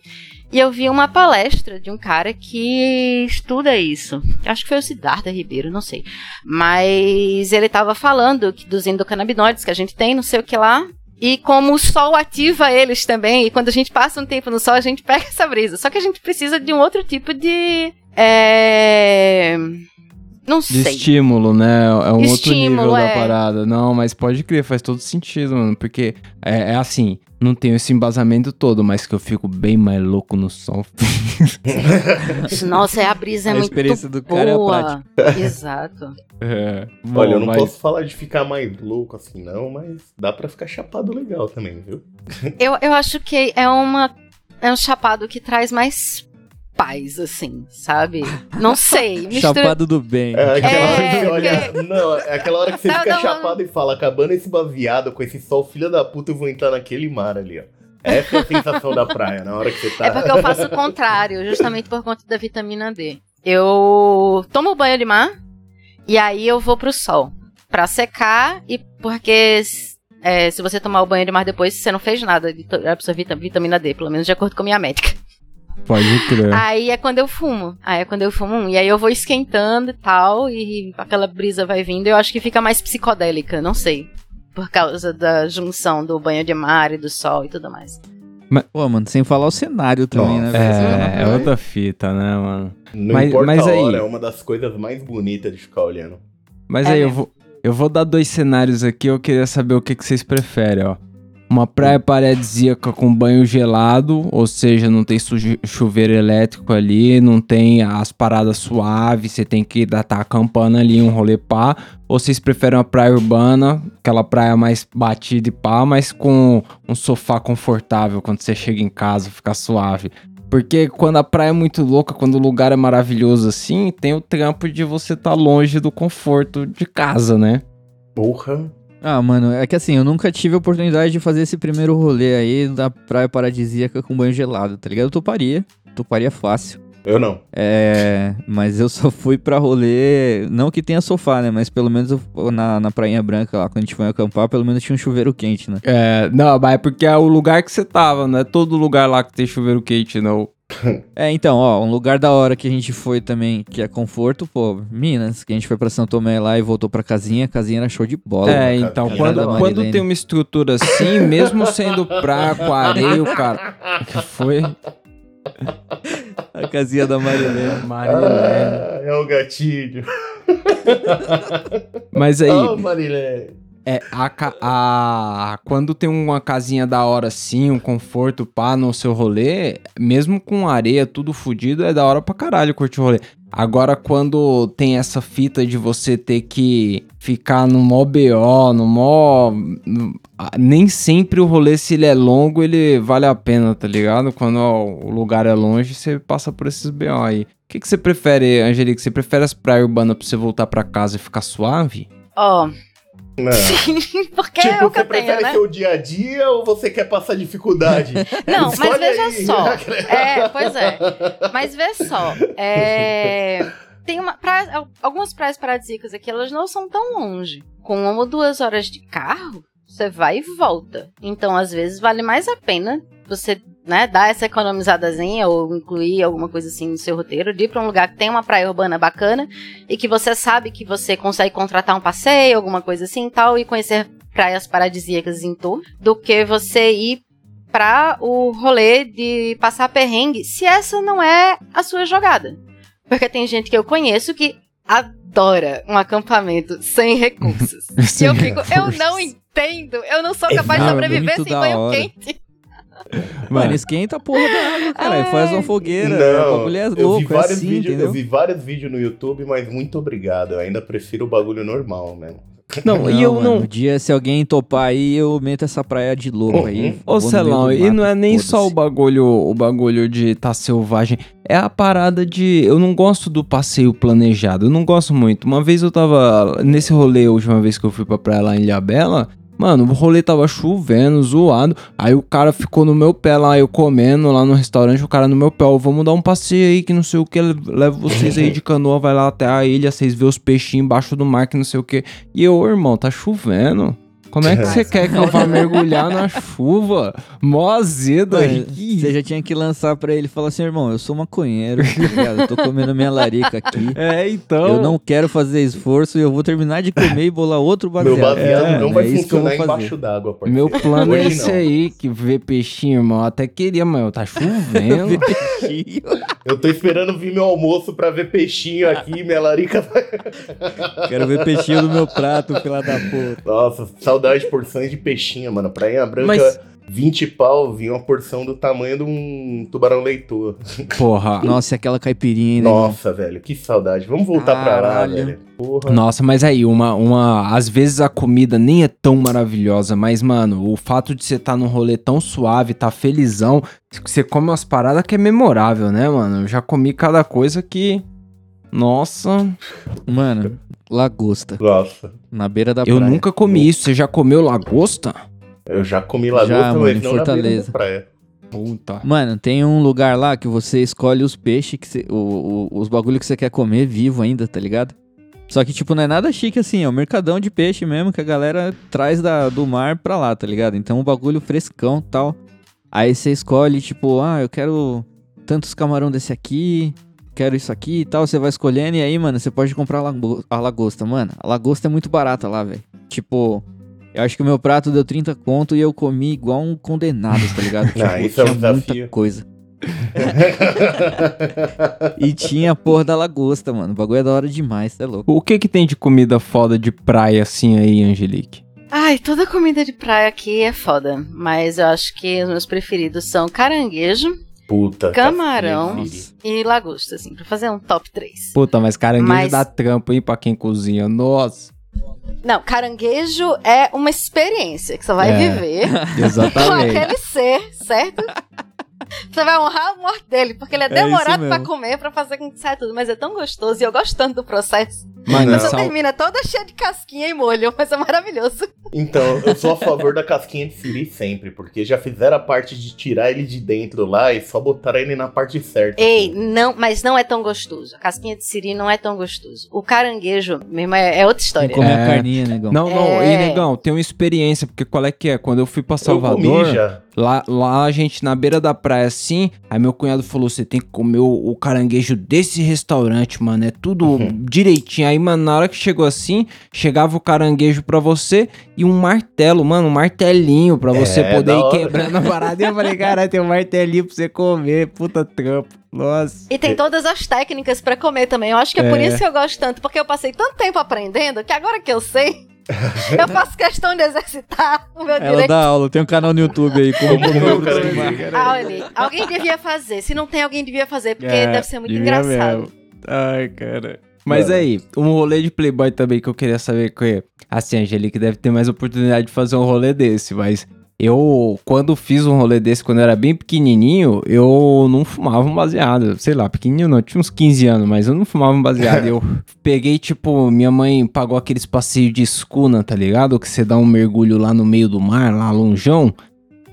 E eu vi uma palestra de um cara que estuda isso. Acho que foi o Siddhartha Ribeiro, não sei. Mas ele estava falando que dos endocannabinoides que a gente tem, não sei o que lá. E como o sol ativa eles também, e quando a gente passa um tempo no sol, a gente pega essa brisa. Só que a gente precisa de um outro tipo de. É. Não De sei. estímulo, né? É um outro Estímulo, nível é. da parada. Não, mas pode crer, faz todo sentido, mano. Porque é, é assim, não tenho esse embasamento todo, mas que eu fico bem mais louco no sol. Nossa, é a brisa é A muito experiência do boa. cara é a prática. Exato. É. Olha, eu Bom, não mas- posso falar de ficar mais louco assim, não, mas dá pra ficar chapado legal também, viu? Eu, eu acho que é uma. É um chapado que traz mais paz, assim, sabe? Não sei. Mistura... Chapado do bem. É aquela É, hora que você olha. Não, é aquela hora que você Não, fica não, chapado e fala, acabando esse baviado com esse sol, filha da puta, eu vou entrar naquele mar ali, ó. Essa é a sensação da praia, na hora que você tá. É porque eu faço o contrário, justamente por conta da vitamina D. Eu tomo banho de mar e aí eu vou pro sol. Pra secar e porque é, se você tomar o banho de mar depois, você não fez nada de absorver vita- vitamina D, pelo menos de acordo com a minha médica. Pode crer. Aí é quando eu fumo. Aí é quando eu fumo um. E aí eu vou esquentando e tal, e aquela brisa vai vindo. Eu acho que fica mais psicodélica, não sei. Por causa da junção do banho de mar e do sol e tudo mais. Pô, mano, sem falar o cenário também, Nossa. né, É, é praia. outra fita, né, mano? Não Mas- importa mas a aí- hora, é uma das coisas mais bonitas de ficar olhando. Mas É aí eu vou, eu vou dar dois cenários aqui, eu queria saber o que, que vocês preferem, ó. Uma praia paradisíaca com banho gelado, ou seja, não tem chuveiro elétrico ali, não tem as paradas suaves, você tem que estar tá acampando ali, um rolê pá. Ou vocês preferem uma praia urbana, aquela praia mais batida e pá, mas com um sofá confortável quando você chega em casa, fica suave. Porque quando a praia é muito louca, quando o lugar é maravilhoso assim, tem o trampo de você estar longe do conforto de casa, né? Porra. Ah, mano, é que assim, eu nunca tive a oportunidade de fazer esse primeiro rolê aí da praia paradisíaca com banho gelado, tá ligado? Eu toparia, toparia fácil. Eu não. É, mas eu só fui pra rolê, não que tenha sofá, né? Mas pelo menos eu- na, na Prainha Branca lá, quando a gente foi acampar, pelo menos tinha um chuveiro quente, né? É, não, mas é porque é o lugar que você tava, não é todo lugar lá que tem chuveiro quente, não. É, então, ó, um lugar da hora que a gente foi também, que é conforto, pô, Minas, que a gente foi pra São Tomé lá e voltou pra casinha, a casinha era show de bola. É, cara, então, cara, quando, quando tem uma estrutura assim, mesmo sendo praia com areia, o cara. que foi? A casinha da Marilene. Marilene. Ah, é o gatilho. Mas aí, Oh, Marilene. É, a, a- quando tem uma casinha da hora assim, um conforto pá no seu rolê, mesmo com areia tudo fudido, é da hora pra caralho curtir o rolê. Agora, quando tem essa fita de você ter que ficar no mó BO, no mó. nem sempre o rolê, se ele é longo, ele vale a pena, tá ligado? Quando o lugar é longe, você passa por esses BO aí. O que, que você prefere, Angelique? Você prefere as praias urbanas pra você voltar pra casa e ficar suave? Ó, Não. porque é tipo, o que você eu tenho, prefere né? seu dia a dia ou você quer passar dificuldade? Não, mas veja aí. só. É, pois é. Mas vê só. É, Tem uma praia, algumas praias paradisíacas aqui, elas não são tão longe. Com uma ou duas horas de carro, você vai e volta. Então, às vezes, vale mais a pena você né, dar essa economizadazinha ou incluir alguma coisa assim no seu roteiro, de ir pra um lugar que tem uma praia urbana bacana e que você sabe que você consegue contratar um passeio, alguma coisa assim e tal, e conhecer praias paradisíacas em tour do que você ir pra o rolê de passar perrengue, se essa não é a sua jogada. Porque tem gente que eu conheço que adora um acampamento sem recursos. e eu fico, eu não entendo, eu não sou capaz de Não, é sobreviver muito sem banho hora. quente. Mano, esquenta a porra da água, cara. Faz uma fogueira. Não, o bagulho é eu vi louco, é vários assim, vídeos, entendeu? eu vi vários vídeos no YouTube, mas muito obrigado. Eu ainda prefiro o bagulho normal, né? Não, e eu mano, não. Um dia, se alguém topar aí, eu meto essa praia de louco Uhum. aí. Ô, Celão, e não é nem só o bagulho, o bagulho de tá selvagem. É a parada de. Eu não gosto do passeio planejado. Eu não gosto muito. Uma vez eu tava. Nesse rolê, a última vez que eu fui pra praia lá em Ilhabela. Mano, o rolê tava chovendo, zoado. Aí o cara ficou no meu pé lá, eu comendo lá no restaurante, o cara no meu pé, ó, vamos dar um passeio aí que não sei o que, leva vocês aí de canoa, vai lá até a ilha, vocês vê os peixinhos embaixo do mar que não sei o que. E eu, irmão, tá chovendo. Como é que você quer que eu vá mergulhar na chuva? Mó azedo. Mano, Você já tinha que lançar pra ele e falar assim, irmão, eu sou maconheiro, tá ligado? Eu tô comendo minha larica aqui. É, então. Eu não quero fazer esforço e eu vou terminar de comer e bolar outro baseado. Meu baseado É, não mano, vai é funcionar embaixo d'água. Meu plano é esse não. aí, que ver peixinho, irmão. Eu até queria, mas tá chovendo. Eu tô esperando vir meu almoço pra ver peixinho aqui, minha larica vai... Quero ver peixinho no meu prato, pela da puta. Nossa, saudade de porções de peixinho, mano. Praia Branca, Mas- 20 pau, vinha uma porção do tamanho de um tubarão leitor. Porra. Nossa, e aquela caipirinha, né? Nossa, velho, que saudade. Vamos voltar pra lá, Caralho. velho. Porra. Nossa, mas aí, uma, uma. Às vezes a comida nem é tão maravilhosa, mas, mano, o fato de você tá num rolê tão suave, tá felizão, você come umas paradas que é memorável, né, mano? Eu já comi cada coisa que. Nossa, Mano, lagosta. Nossa. Na beira da eu praia. nunca comi isso. Você já comeu lagosta? Eu já comi lagosta, Já, mano, mas em não na beira Fortaleza. da praia. Puta. Mano, tem um lugar lá que você escolhe os peixes, que você- o- o- os bagulho que você quer comer vivo ainda, tá ligado? Só que, tipo, não é nada chique assim, é um mercadão de peixe mesmo que a galera traz da, do mar pra lá, tá ligado? Então, um bagulho frescão e tal. Aí você escolhe, tipo, ah, eu quero tantos camarão desse aqui, quero isso aqui e tal. Você vai escolhendo e aí, mano, você pode comprar a, lago- a lagosta. Mano, a lagosta é muito barata lá, velho. Tipo, eu acho que o meu prato deu 30 conto e eu comi igual um condenado, tá ligado? Tipo, Ah, isso é um tinha muita desafio. coisa. E tinha a porra da lagosta, mano. O bagulho é da hora demais, cê é louco. O que que tem de comida foda de praia assim aí, Angelique? Ai, toda comida de praia aqui é foda. Mas eu acho que os meus preferidos são caranguejo Puta. Camarão. cacete. e lagosta, assim, pra fazer um top 3. Puta, mas caranguejo Mas- dá trampo, hein, pra quem cozinha. Nossa. Não, caranguejo é uma experiência que você vai É. viver com Exatamente. aquele ser, certo? Você vai honrar a morte dele, porque ele é É demorado pra mesmo. comer, pra fazer com que saia tudo. Mas é tão gostoso e eu gosto tanto do processo. Mano, Não. Você sal... termina toda cheia de casquinha e molho, mas é maravilhoso. Então, eu sou a favor da casquinha de siri sempre, porque já fizeram a parte de tirar ele de dentro lá e só botaram ele na parte certa. Ei, não, mas não é tão gostoso. A casquinha de siri não é tão gostoso. O caranguejo, mesmo, é, é outra Tem história. que comer É. a carninha, negão. Não, não, É. e negão, tem uma experiência, porque qual é que é? Quando eu fui pra Eu Salvador, comi já. Lá, lá a gente na beira da praia assim, aí meu cunhado falou: você tem que comer o, o caranguejo desse restaurante, mano. É tudo Uhum. direitinho. Aí, mano, na hora que chegou assim, chegava o caranguejo pra você e um martelo, mano, um martelinho pra você É, poder ir quebrando a parada. E eu falei, caralho, tem um martelinho pra você comer, puta trampo. Nossa. E tem todas as técnicas pra comer também. Eu acho que é, por É. isso que eu gosto tanto, porque eu passei tanto tempo aprendendo que agora que eu sei, eu faço questão de exercitar o meu Ela direito. dá aula, tem um canal no YouTube aí. Como Como mar. Ah, olha, alguém devia fazer. Se não tem, alguém devia fazer, porque É, deve ser muito devia engraçado. mesmo. Ai, cara. Mas Mano. aí, um rolê de Playboy também que eu queria saber que é. Assim, a Angelique deve ter mais oportunidade de fazer um rolê desse, mas eu, quando fiz um rolê desse, quando eu era bem pequenininho, eu não fumava um baseado. Sei lá, pequenininho não, tinha uns 15 anos, mas eu não fumava um baseado. eu peguei, tipo, minha mãe pagou aqueles passeios de escuna, tá ligado? Que você dá um mergulho lá no meio do mar, lá longeão.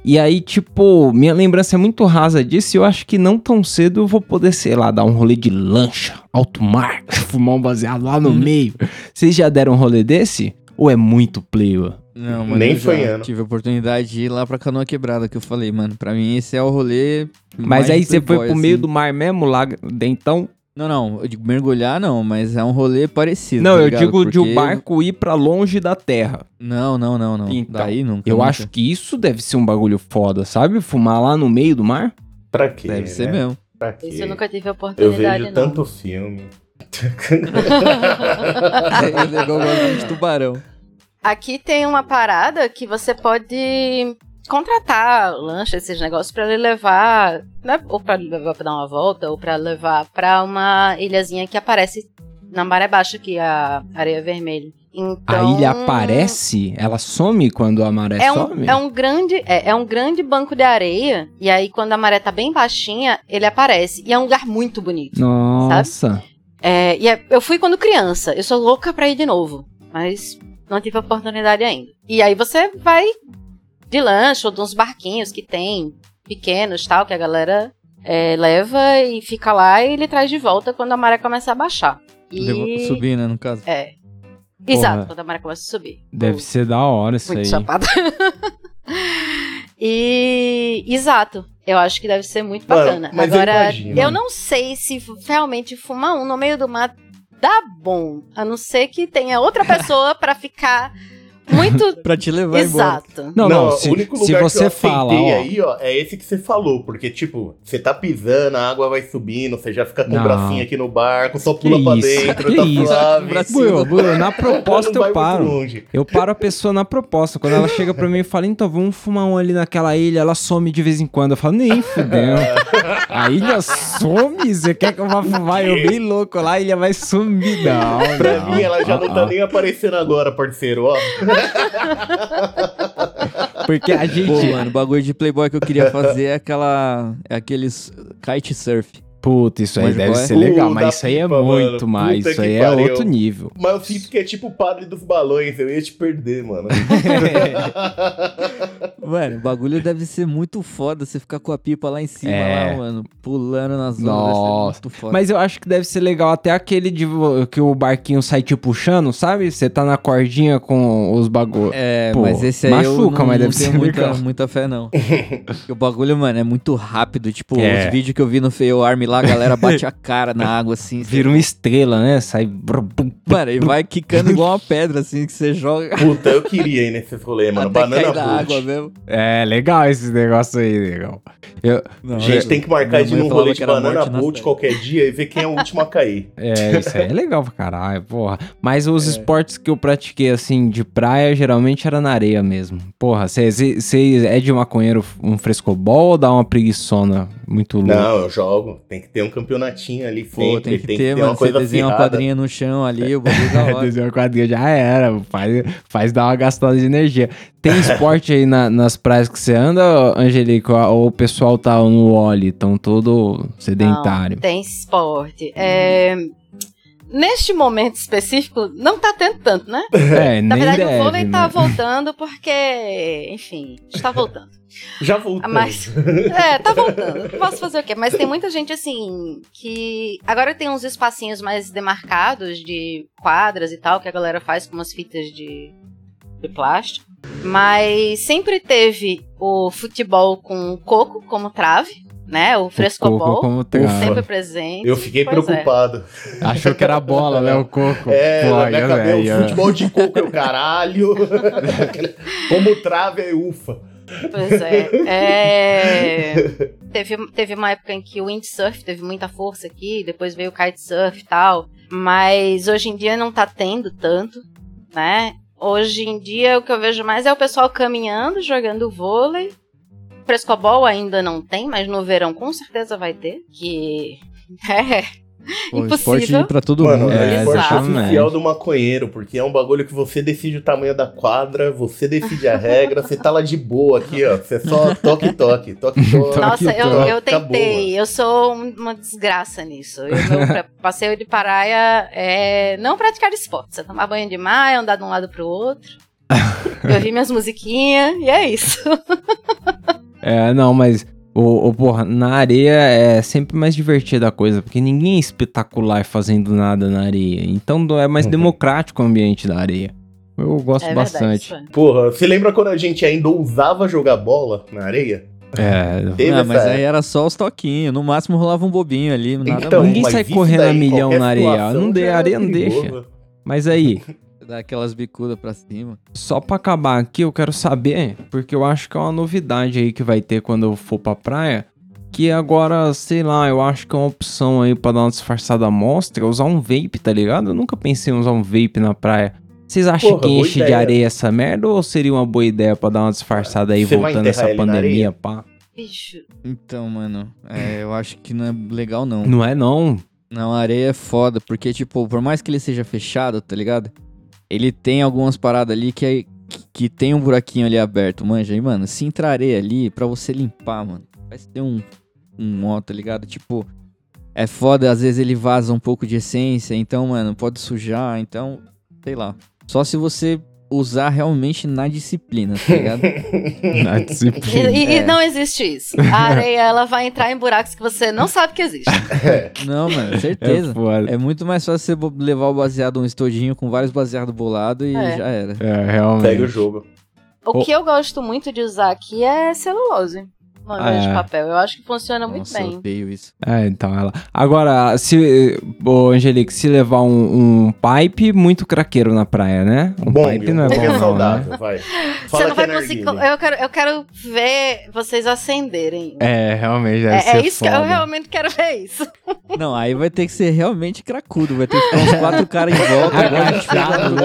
E aí, tipo, minha lembrança é muito rasa disso e eu acho que não tão cedo eu vou poder, sei lá, dar um rolê de lancha, alto mar, fumar um baseado lá no meio. Vocês já deram um rolê desse? Ou é muito player? Não, mano, Nem eu sonhando. tive a oportunidade de ir lá pra Canoa Quebrada, que eu falei, mano, pra mim esse é o rolê Mas mais aí você foi pro meio assim. do mar mesmo, lá, então? Não, não, eu digo mergulhar não, mas é um rolê parecido. Não, tá eu digo de o Porque- barco ir pra longe da terra. Não, não, não, não. Então, Daí nunca. Eu nunca. acho que isso deve ser um bagulho foda, sabe? Fumar lá no meio do mar. Pra quê? Deve ser né? mesmo. Pra quê? Isso eu nunca tive a Eu oportunidade, vejo não. tanto filme. É igual gosto de tubarão. Aqui tem uma parada que você pode contratar lancha, esses negócios, pra lhe levar, né? Ou pra lhe levar pra dar uma volta, ou pra levar pra uma ilhazinha que aparece na maré baixa aqui, a areia vermelha. Então, A ilha aparece, ela some quando a maré É um, some? é um grande é, é um grande banco de areia e aí quando a maré tá bem baixinha ele aparece e é um lugar muito bonito Nossa. É, e é- eu fui quando criança eu sou louca pra ir de novo mas não tive a oportunidade ainda e aí você vai de lancha ou de uns barquinhos que tem pequenos tal que a galera é, leva e fica lá e ele traz de volta quando a maré começa a baixar e Levou- Subir, né, no caso. é exato Porra. quando a maré começa a subir Deve ser da hora isso muito aí. chapada. e exato, eu acho que deve ser muito Mano, bacana. mas eu Agora, imagino. eu não sei se realmente fumar um no meio do mar dá bom, a não ser que tenha outra pessoa pra ficar muito Pra te levar embora. exato. Não, não, se, o único se lugar você que eu fala, ó, aí, ó, é esse que você falou, porque, tipo, você tá pisando, a água vai subindo, você já fica com Não. o bracinho aqui no barco, só pula pra isso? dentro, Que tá isso? suave. Buiu, na proposta Não eu paro. longe. Eu paro a pessoa na proposta. Quando ela chega pra mim e fala, então vamos fumar um ali naquela ilha, ela some de vez em quando. Eu falo, nem fudeu. A ilha some? Você quer que eu vá fumar? Eu bem louco lá, a ilha vai sumir. Não, Pra não. mim, ela já não tá Ah, nem aparecendo agora, parceiro, ó. Porque a gente... Pô, mano, o bagulho de Playboy que eu queria fazer é aquela. É aqueles kite surf. Puta, isso aí Mas deve é? ser legal, Puta mas isso aí é pipa, muito mano. mais. Puta Isso aí é outro nível. Mas eu sinto que é tipo o padre dos balões, eu ia te perder, mano. Mano, o bagulho deve ser muito foda você ficar com a pipa lá em cima, É. lá, mano, pulando nas ondas. Nossa. Muito foda. Mas eu acho que deve ser legal até aquele de que o barquinho sai te puxando, sabe? Você tá na cordinha com os bagulho. É, Pô, mas esse aí eu machuca, não, mas deve tenho ser muita, legal. muita fé, não. Porque o bagulho, mano, é muito rápido. Tipo, É. os vídeos que eu vi no Fail Army lá, a galera bate a cara na água, assim. Vira uma estrela, né? Sai. Mano, e vai quicando igual uma pedra, assim, que você joga Puta, eu queria ir nesse rolê, mano. até Banana na água mesmo. É, legal esse negócio aí, legal. Eu, Não, A gente eu- tem que marcar de falava rolê que de era banana boat série. qualquer dia e ver quem é o último a cair. é, isso aí é legal pra caralho, porra. Mas os É. esportes que eu pratiquei, assim, de praia, geralmente era na areia mesmo. Porra, você é de maconheiro um frescobol ou dá uma preguiçona muito louca? Não, eu jogo. Tem que ter um campeonatinho ali Pô, sempre. tem que ter, mano. uma Você desenha uma quadrinha no chão ali, o bagulho da hora. Desenhar quadrinho já era, faz, faz dar uma gastada de energia. Tem esporte aí na- nas praias que você anda, Angelico? Ou o pessoal tá no óleo, tão todo sedentário? Não, tem esporte. É, Neste momento específico, não tá tendo tanto, né? É, Na verdade, deve, o vôlei né? tá voltando porque, enfim, está voltando. Já voltou. Mas, é, tá voltando. Posso fazer o quê? Mas tem muita gente assim que. Agora tem uns espacinhos mais demarcados de quadras e tal, que a galera faz com umas fitas de, de plástico. Mas sempre teve o futebol com coco como trave, né? O frescobol. como trava. Sempre presente. Eu fiquei Pois é. preocupado. Achou que era bola, né? O coco. É, Pô, na minha já cabeça, o futebol de coco é o caralho. Como trave é ufa. Pois é. É, Teve, teve uma época em que o windsurf teve muita força aqui, depois veio o kitesurf e tal. Mas hoje em dia não tá tendo tanto, né? Hoje em dia o que eu vejo mais é o pessoal caminhando, jogando vôlei. Frescobol ainda não tem, mas no verão com certeza vai ter. Que. É. Pô, Impossível. esporte pra todo Mano, mundo. é, É, o esporte oficial do maconheiro, porque é um bagulho que você decide o tamanho da quadra, você decide a regra, você tá lá de boa aqui, ó. Você só toque, toque, toque, toque. Nossa, eu, toque, eu Acabou, tentei. Eu sou um- uma desgraça nisso. Eu, meu passeio de praia é não praticar esporte. Você tomar banho de mar, andar de um lado pro outro. Eu vi minhas musiquinhas e é isso. É, não, mas. O, o, porra, na areia é sempre mais divertida a coisa, porque ninguém é espetacular fazendo nada na areia. Então é mais Uhum. democrático o ambiente da areia. Eu gosto é verdade. bastante. isso é. Porra, você lembra quando a gente ainda ousava jogar bola na areia? É. Teve Ah, mas aí era só os toquinhos. No máximo rolava um bobinho ali, nada Então, mais. Ninguém sai correndo a milhão na areia. Não já a areia não deixa. Mas aí, Dar aquelas bicudas pra cima. só pra acabar aqui, eu quero saber, porque eu acho que é uma novidade aí que vai ter quando eu for pra praia. Que agora, sei lá, eu acho que é uma opção aí pra dar uma disfarçada à mostra, é usar um vape, tá ligado? Eu nunca pensei em usar um vape na praia. Vocês acham Porra, que enche de ideia. areia essa merda ou seria uma boa ideia pra dar uma disfarçada aí Você voltando essa pandemia, pá? Bicho. Então, mano, é, eu acho que não é legal, não. Não é não. Não, a areia é foda, porque, tipo, por mais que ele seja fechado, tá ligado? Ele tem algumas paradas ali que, é, que, tem um buraquinho ali aberto, manja. E, mano, se entrar areia ali, pra você limpar, mano, vai ser um, um ó, tá ligado? Tipo, é foda, às vezes ele vaza um pouco de essência, então, mano, pode sujar, então, sei lá. Só se você usar realmente na disciplina, tá ligado? Na E, disciplina. e- e É. não existe isso. A areia, ela vai entrar em buracos que você não sabe que existe. não, mano, É certeza. foda. É muito mais fácil você levar o baseado, um estojinho com vários baseados bolados e É. já era. É, realmente. Segue o jogo. O Oh. que eu gosto muito de usar aqui é celulose. Invés É. de papel. Eu acho que funciona muito Nossa, eu bem. odeio isso. É, então ela. Agora, se. Ô, Angelique, se levar um, um pipe, muito craqueiro na praia, né? Um bom, pipe não é um pouco bom, não, né? saudável, vai. Você Fala não que é vai conseguir. narguilé. Eu quero, eu quero ver vocês acenderem. É, realmente, deve É, ser é isso que eu realmente quero ver isso. Não, aí vai ter que ser realmente cracudo. Vai ter que ficar uns quatro caras em volta, igual a gente fez lá no-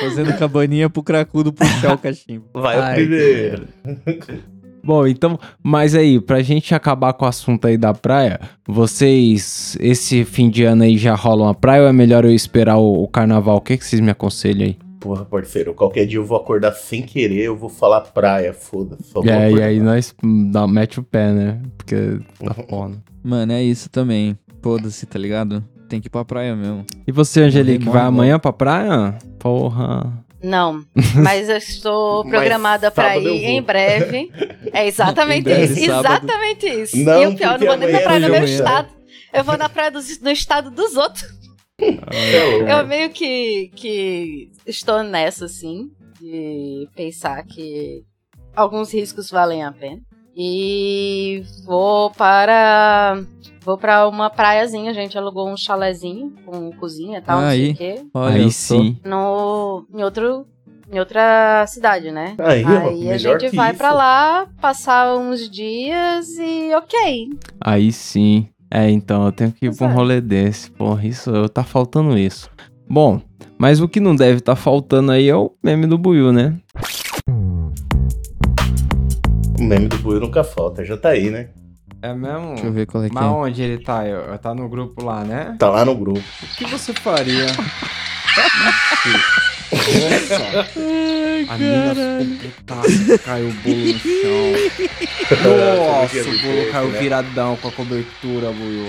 fazendo cabaninha pro cracudo puxar o cachimbo. Vai o Ai, primeiro. Bom, então, mas aí, pra gente acabar com o assunto aí da praia, vocês, esse fim de ano aí já rolam a praia ou é melhor eu esperar o, o carnaval? O que, que vocês me aconselham aí? Porra, parceiro, qualquer dia eu vou acordar sem querer, eu vou falar praia, foda-se. É, e aí nós dá, mete o pé, né? Porque tá foda. Mano, é isso também. Foda-se, tá ligado? Tem que ir pra praia mesmo. E você, Angelique, vai amanhã pra praia? Porra. Não, mas eu estou programada eu ir em breve. É exatamente breve, isso. sábado. Exatamente isso. Não, e o pior, não vou nem pra praia é meu estado. Eu vou na praia dos- no estado dos outros. É. Eu meio que, que estou nessa, assim, de pensar que alguns riscos valem a pena. E vou para. Vou para uma praiazinha, a gente alugou um chalezinho com cozinha e tal, não sei Aí. o quê. Olha aí sim. No, em, outro, em outra cidade, né? Aí, ó, Aí a gente vai isso. pra lá, passar uns dias e ok. Aí sim. É, então, eu tenho que ir pra um rolê desse. Porra, isso, tá faltando isso. Bom, mas o que não deve tá faltando aí é o meme do Buiu, né? O meme do Buio nunca falta, já tá aí, né? É mesmo? Deixa eu ver qual é que Mas é. onde ele tá? Eu- Tá no grupo lá, né? Tá lá no grupo. O que você faria? A mina ficou putaça, caiu o bolo no chão. Nossa, o bolo caiu né? viradão com a cobertura, Buiu.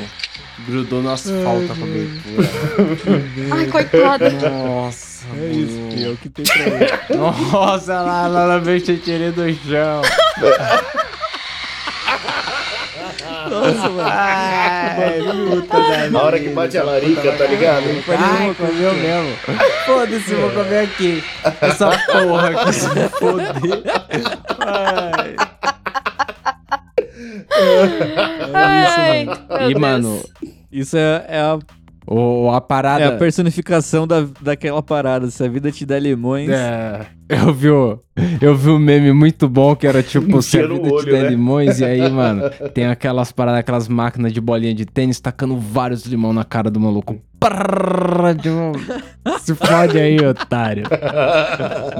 Grudou no asfalto a cobertura. Ai, coitada. Nossa, É isso, Buiu. que é o que tem pra ver. Nossa, lá, lá na mexeteria do chão. Nossa, mano. Ai, luta da Na hora que bate a larica, tá ligado? Ai, comeu mesmo. Foda-se, vou comer aqui. Essa porra aqui se foder. Ai. Ai, meu E, Deus. mano, Isso é, é a, o, a parada. é a personificação da, daquela parada. Se a vida te der limões. É, eu vi, o, eu vi um meme muito bom que era tipo, se a vida te olho, der né? limões, e aí, mano, tem aquelas paradas, aquelas máquinas de bolinha de tênis tacando vários limão na cara do maluco. Se fode aí, otário.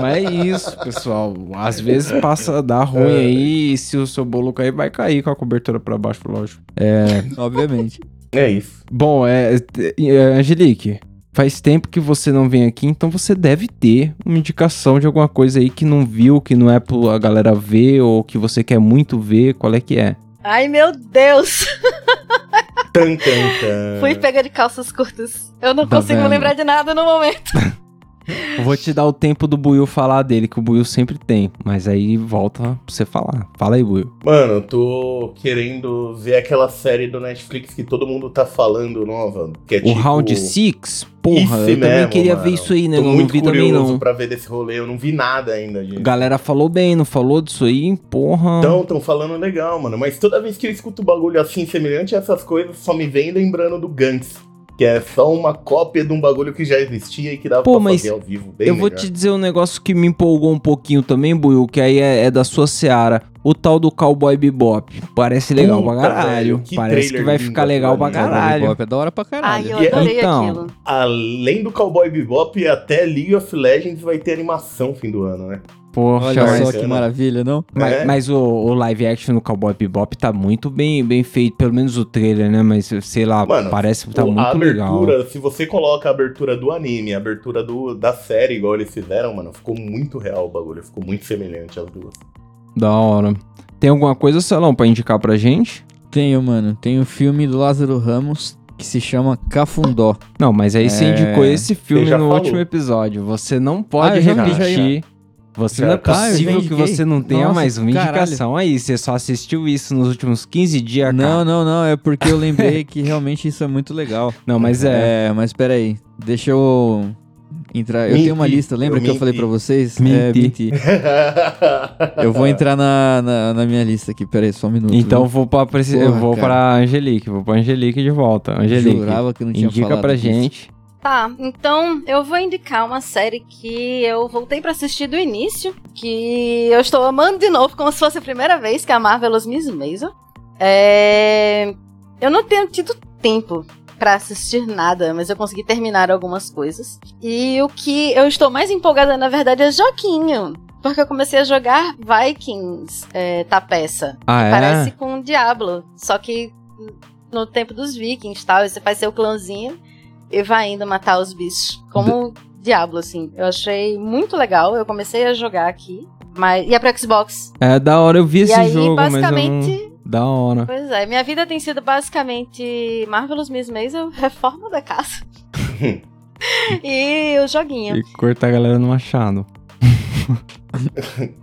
Mas é isso, pessoal. Às vezes passa, dá ruim aí, e se o seu bolo cair, vai cair com a cobertura pra baixo, lógico. Obviamente. É isso. Bom, é, é, Angelique, faz tempo que você não vem aqui, então você deve ter uma indicação de alguma coisa aí que não viu, que não é pra galera ver, ou que você quer muito ver, qual é que é? Ai, meu Deus. Tan, tan, tan. Fui pega de calças curtas. Eu não Tá consigo me vendo? lembrar de nada no momento. Vou te dar o tempo do Buiu falar dele, que o Buiu sempre tem. Mas aí volta pra você falar. Fala aí, Buiu. Mano, eu tô querendo ver aquela série do Netflix que todo mundo tá falando nova. Que é O tipo... Round 6? Porra, Isso eu também mesmo, queria mano. ver isso aí, né? Tô Eu não muito vi também, curioso não. pra ver desse rolê. Eu não vi nada ainda, gente. galera falou bem, não falou disso aí? Porra. Então, tão falando legal, mano. Mas toda vez que eu escuto bagulho assim, semelhante a essas coisas, só me vem lembrando do Gantz. Que é só uma cópia de um bagulho que já existia e que dava Pô, pra mas fazer ao vivo. Bem eu vou melhor. te dizer um negócio que me empolgou um pouquinho também, Buiu, que aí é, é da sua seara. O tal do Cowboy Bebop. Parece legal Puta, pra caralho. que Parece que vai lindo ficar legal pra caralho. Bebop é da hora pra Ai, caralho. eu E- adorei Então, aquilo. Além do Cowboy Bebop, até League of Legends vai ter animação fim do ano, né? Poxa, Olha mas, só que maravilha, não? mas, É. mas o, o live action do Cowboy Bebop tá muito bem, bem feito, pelo menos o trailer, né? Mas sei lá, Mano, parece que tá O- a muito legal. abertura, se você coloca a abertura do anime, a abertura do, da série, igual eles fizeram, mano, ficou muito real o bagulho. Ficou muito semelhante às duas. Da hora. Tem alguma coisa, Salão, pra indicar pra gente? Tenho, mano. Tem o filme do Lázaro Ramos que se chama Cafundó. Não, mas aí você É, indicou esse filme já no falou. último episódio. Você não pode Ah, eu já já repetir. Você não é já possível que você não tenha Nossa, mais uma caralho. indicação aí. Você só assistiu isso nos últimos 15 dias, Não, cara. não, não. É porque eu lembrei que realmente isso é muito legal. Não, mas é. É, mas peraí. Deixa eu entrar. Eu tenho uma lista. Lembra Eu que eu falei pra vocês? Menti. É. Eu vou entrar na, na, na minha lista aqui. Peraí, só um minuto. Então eu viu? vou pra, preci- eu Porra, vou cara. pra Angelique. Vou pra Angelique de volta. Angelique, Jurava que não tinha indica pra disso. gente. Tá, então eu vou indicar uma série que eu voltei pra assistir do início, que eu estou amando de novo, como se fosse a primeira vez, que é a Marvelous Miss Maisel. É... Eu não tenho tido tempo pra assistir nada, mas eu consegui terminar algumas coisas. E o que eu estou mais empolgada, na verdade, é joguinho. Porque eu comecei a jogar Vikings é, Tapeça. Ah, é? Parece com um Diablo. Só que no tempo dos vikings tal, você faz seu clãzinho e vai indo matar os bichos. Como Diablo, assim. Eu achei muito legal. Eu comecei a jogar aqui. Mas... E é pro Xbox. É da hora, eu vi e esse aí, jogo, mas basicamente. não... Da hora. Pois é, minha vida tem sido basicamente Marvelous Miss Maisel, reforma da casa. e o joguinho. E cortar a galera no machado.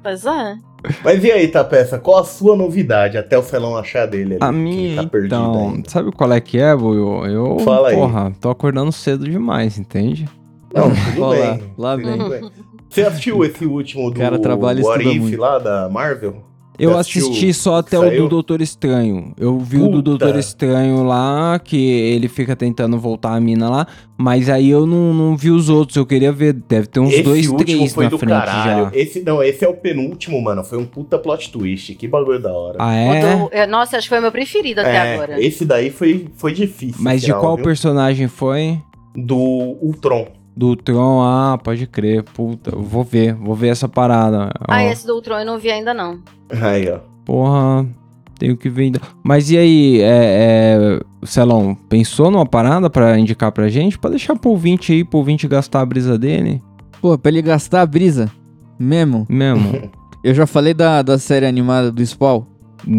Pois é. Mas e aí, Tapeça, qual a sua novidade até o Felão achar dele ali? A minha, tá então, ainda? sabe qual é que é, Buiu? Eu, Fala aí. porra, tô acordando cedo demais, entende? Não, tudo Olha lá, bem. lá tudo vem. bem. Você assistiu esse último do cara trabalha What If muito. lá da Marvel? Eu assisti só até o do Doutor Estranho. Eu vi o do Puta. Doutor Estranho lá, que ele fica tentando voltar a mina lá, mas aí eu não, não vi os outros. Eu queria ver, deve ter uns esse dois, três foi na do frente caralho. já. Esse não, esse é o penúltimo, mano. Foi um puta plot twist. Que bagulho da hora. Ah, é? do- é, Nossa, acho que foi o meu preferido até É, agora. Esse daí foi, foi difícil. Mas de qual viu? personagem foi? Do Ultron. Do Tron, ah, pode crer. Puta, eu vou ver, vou ver essa parada. Ah, Ó, esse do Ultron eu não vi ainda não. Aí, ó. Porra, tenho que ver ainda. Mas e aí, é, é, Celão, pensou numa parada pra indicar pra gente? Pra deixar pro ouvinte aí, pro ouvinte gastar a brisa dele? Pô, pra ele gastar a brisa. Mesmo. Mesmo? Eu já falei da, da série animada do Spawn.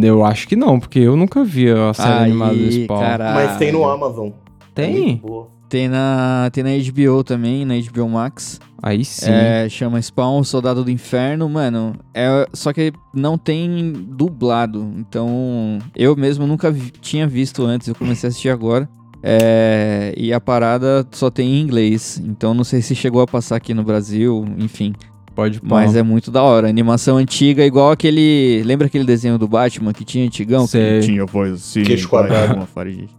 eu acho que não, porque eu nunca vi a série Aí, animada do Spawn. caralho. Mas tem no Amazon. É Tem? boa. Tem na, tem na HBO também, na HBO Max. Aí sim. É, chama Spawn, Soldado do Inferno, mano. É, só que não tem dublado. Então, eu mesmo nunca vi- tinha visto antes, eu comecei a assistir agora. É, e a parada só tem em inglês. Então, não sei se chegou a passar aqui no Brasil, enfim. Pode pôr. Mas é muito da hora. Animação antiga, igual aquele. Lembra aquele desenho do Batman que tinha antigão? Sei. Que tinha voz assim. Queixo quadrado. uma.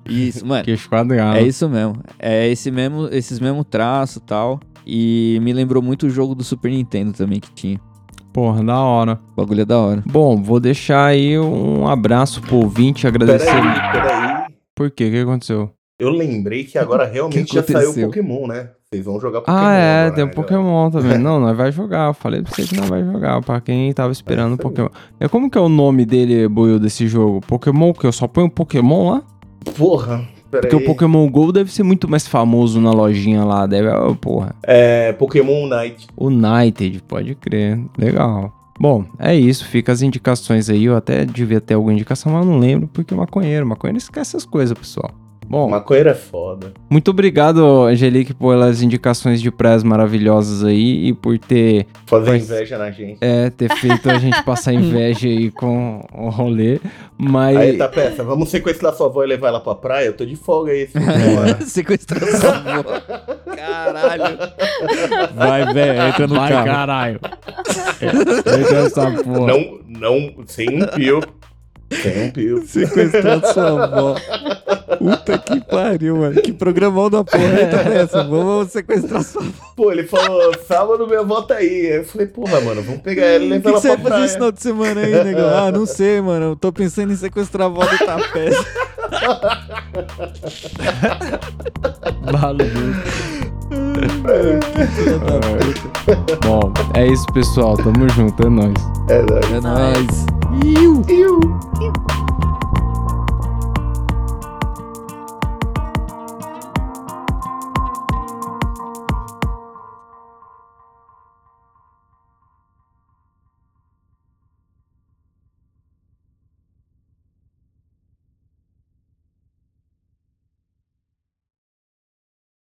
Isso, mano. Queixo quadrado. É isso mesmo. É esse mesmo, esses mesmo traço e tal. E me lembrou muito o jogo do Super Nintendo também que tinha. Porra, da hora. O bagulho é da hora. Bom, vou deixar aí um abraço pro ouvinte, agradecer. Peraí, peraí. Por quê? O que aconteceu? Eu lembrei que agora realmente que já saiu? Pokémon, né? Vocês vão jogar Pokémon. Ah, é, agora, tem um né, Pokémon também. Não, nós vai jogar. Eu falei pra você que nós vai jogar. Pra quem tava esperando o aí. Pokémon. É como que é o nome dele, Buiu, desse jogo? Pokémon, que eu só ponho Pokémon lá? Porra. Porque o Pokémon GO deve ser muito mais famoso na lojinha lá. Deve. Oh, porra. É, Pokémon Night. United, pode crer. Legal. Bom, é isso. Fica as indicações aí. Eu até devia ter alguma indicação, mas eu não lembro, porque maconheiro. Maconheiro esquece essas coisas, pessoal. Bom, Maconheiro é foda. muito obrigado, Angelique, pelas indicações de praias maravilhosas aí e por ter, Fazer Mas- inveja na gente. é, ter feito a gente passar inveja aí com o rolê. Mas. Aí tá peça, vamos sequestrar sua avó e levar ela pra praia? Eu tô de folga aí. Sequestrar sua avó. Caralho. Vai, velho, entra no Vai, carro. caralho. Entra essa porra. Não, não, sem um pio. Sem pio. Sequestrando sua avó. Puta que pariu, mano. Que programão da porra. Eita dessa. Vamos sequestrar sua avó. Pô, ele falou, sábado minha avó tá aí. Eu falei, porra, mano, vamos pegar ela e O que, levar que ela você pra vai fazer praia. esse final de semana aí, negão? Ah, não sei, mano. Eu tô pensando em sequestrar a avó do Tapé. Maluco. Bom, é isso, pessoal. Tamo junto, é nóis. É, nóis. É nóis. Iu, iu.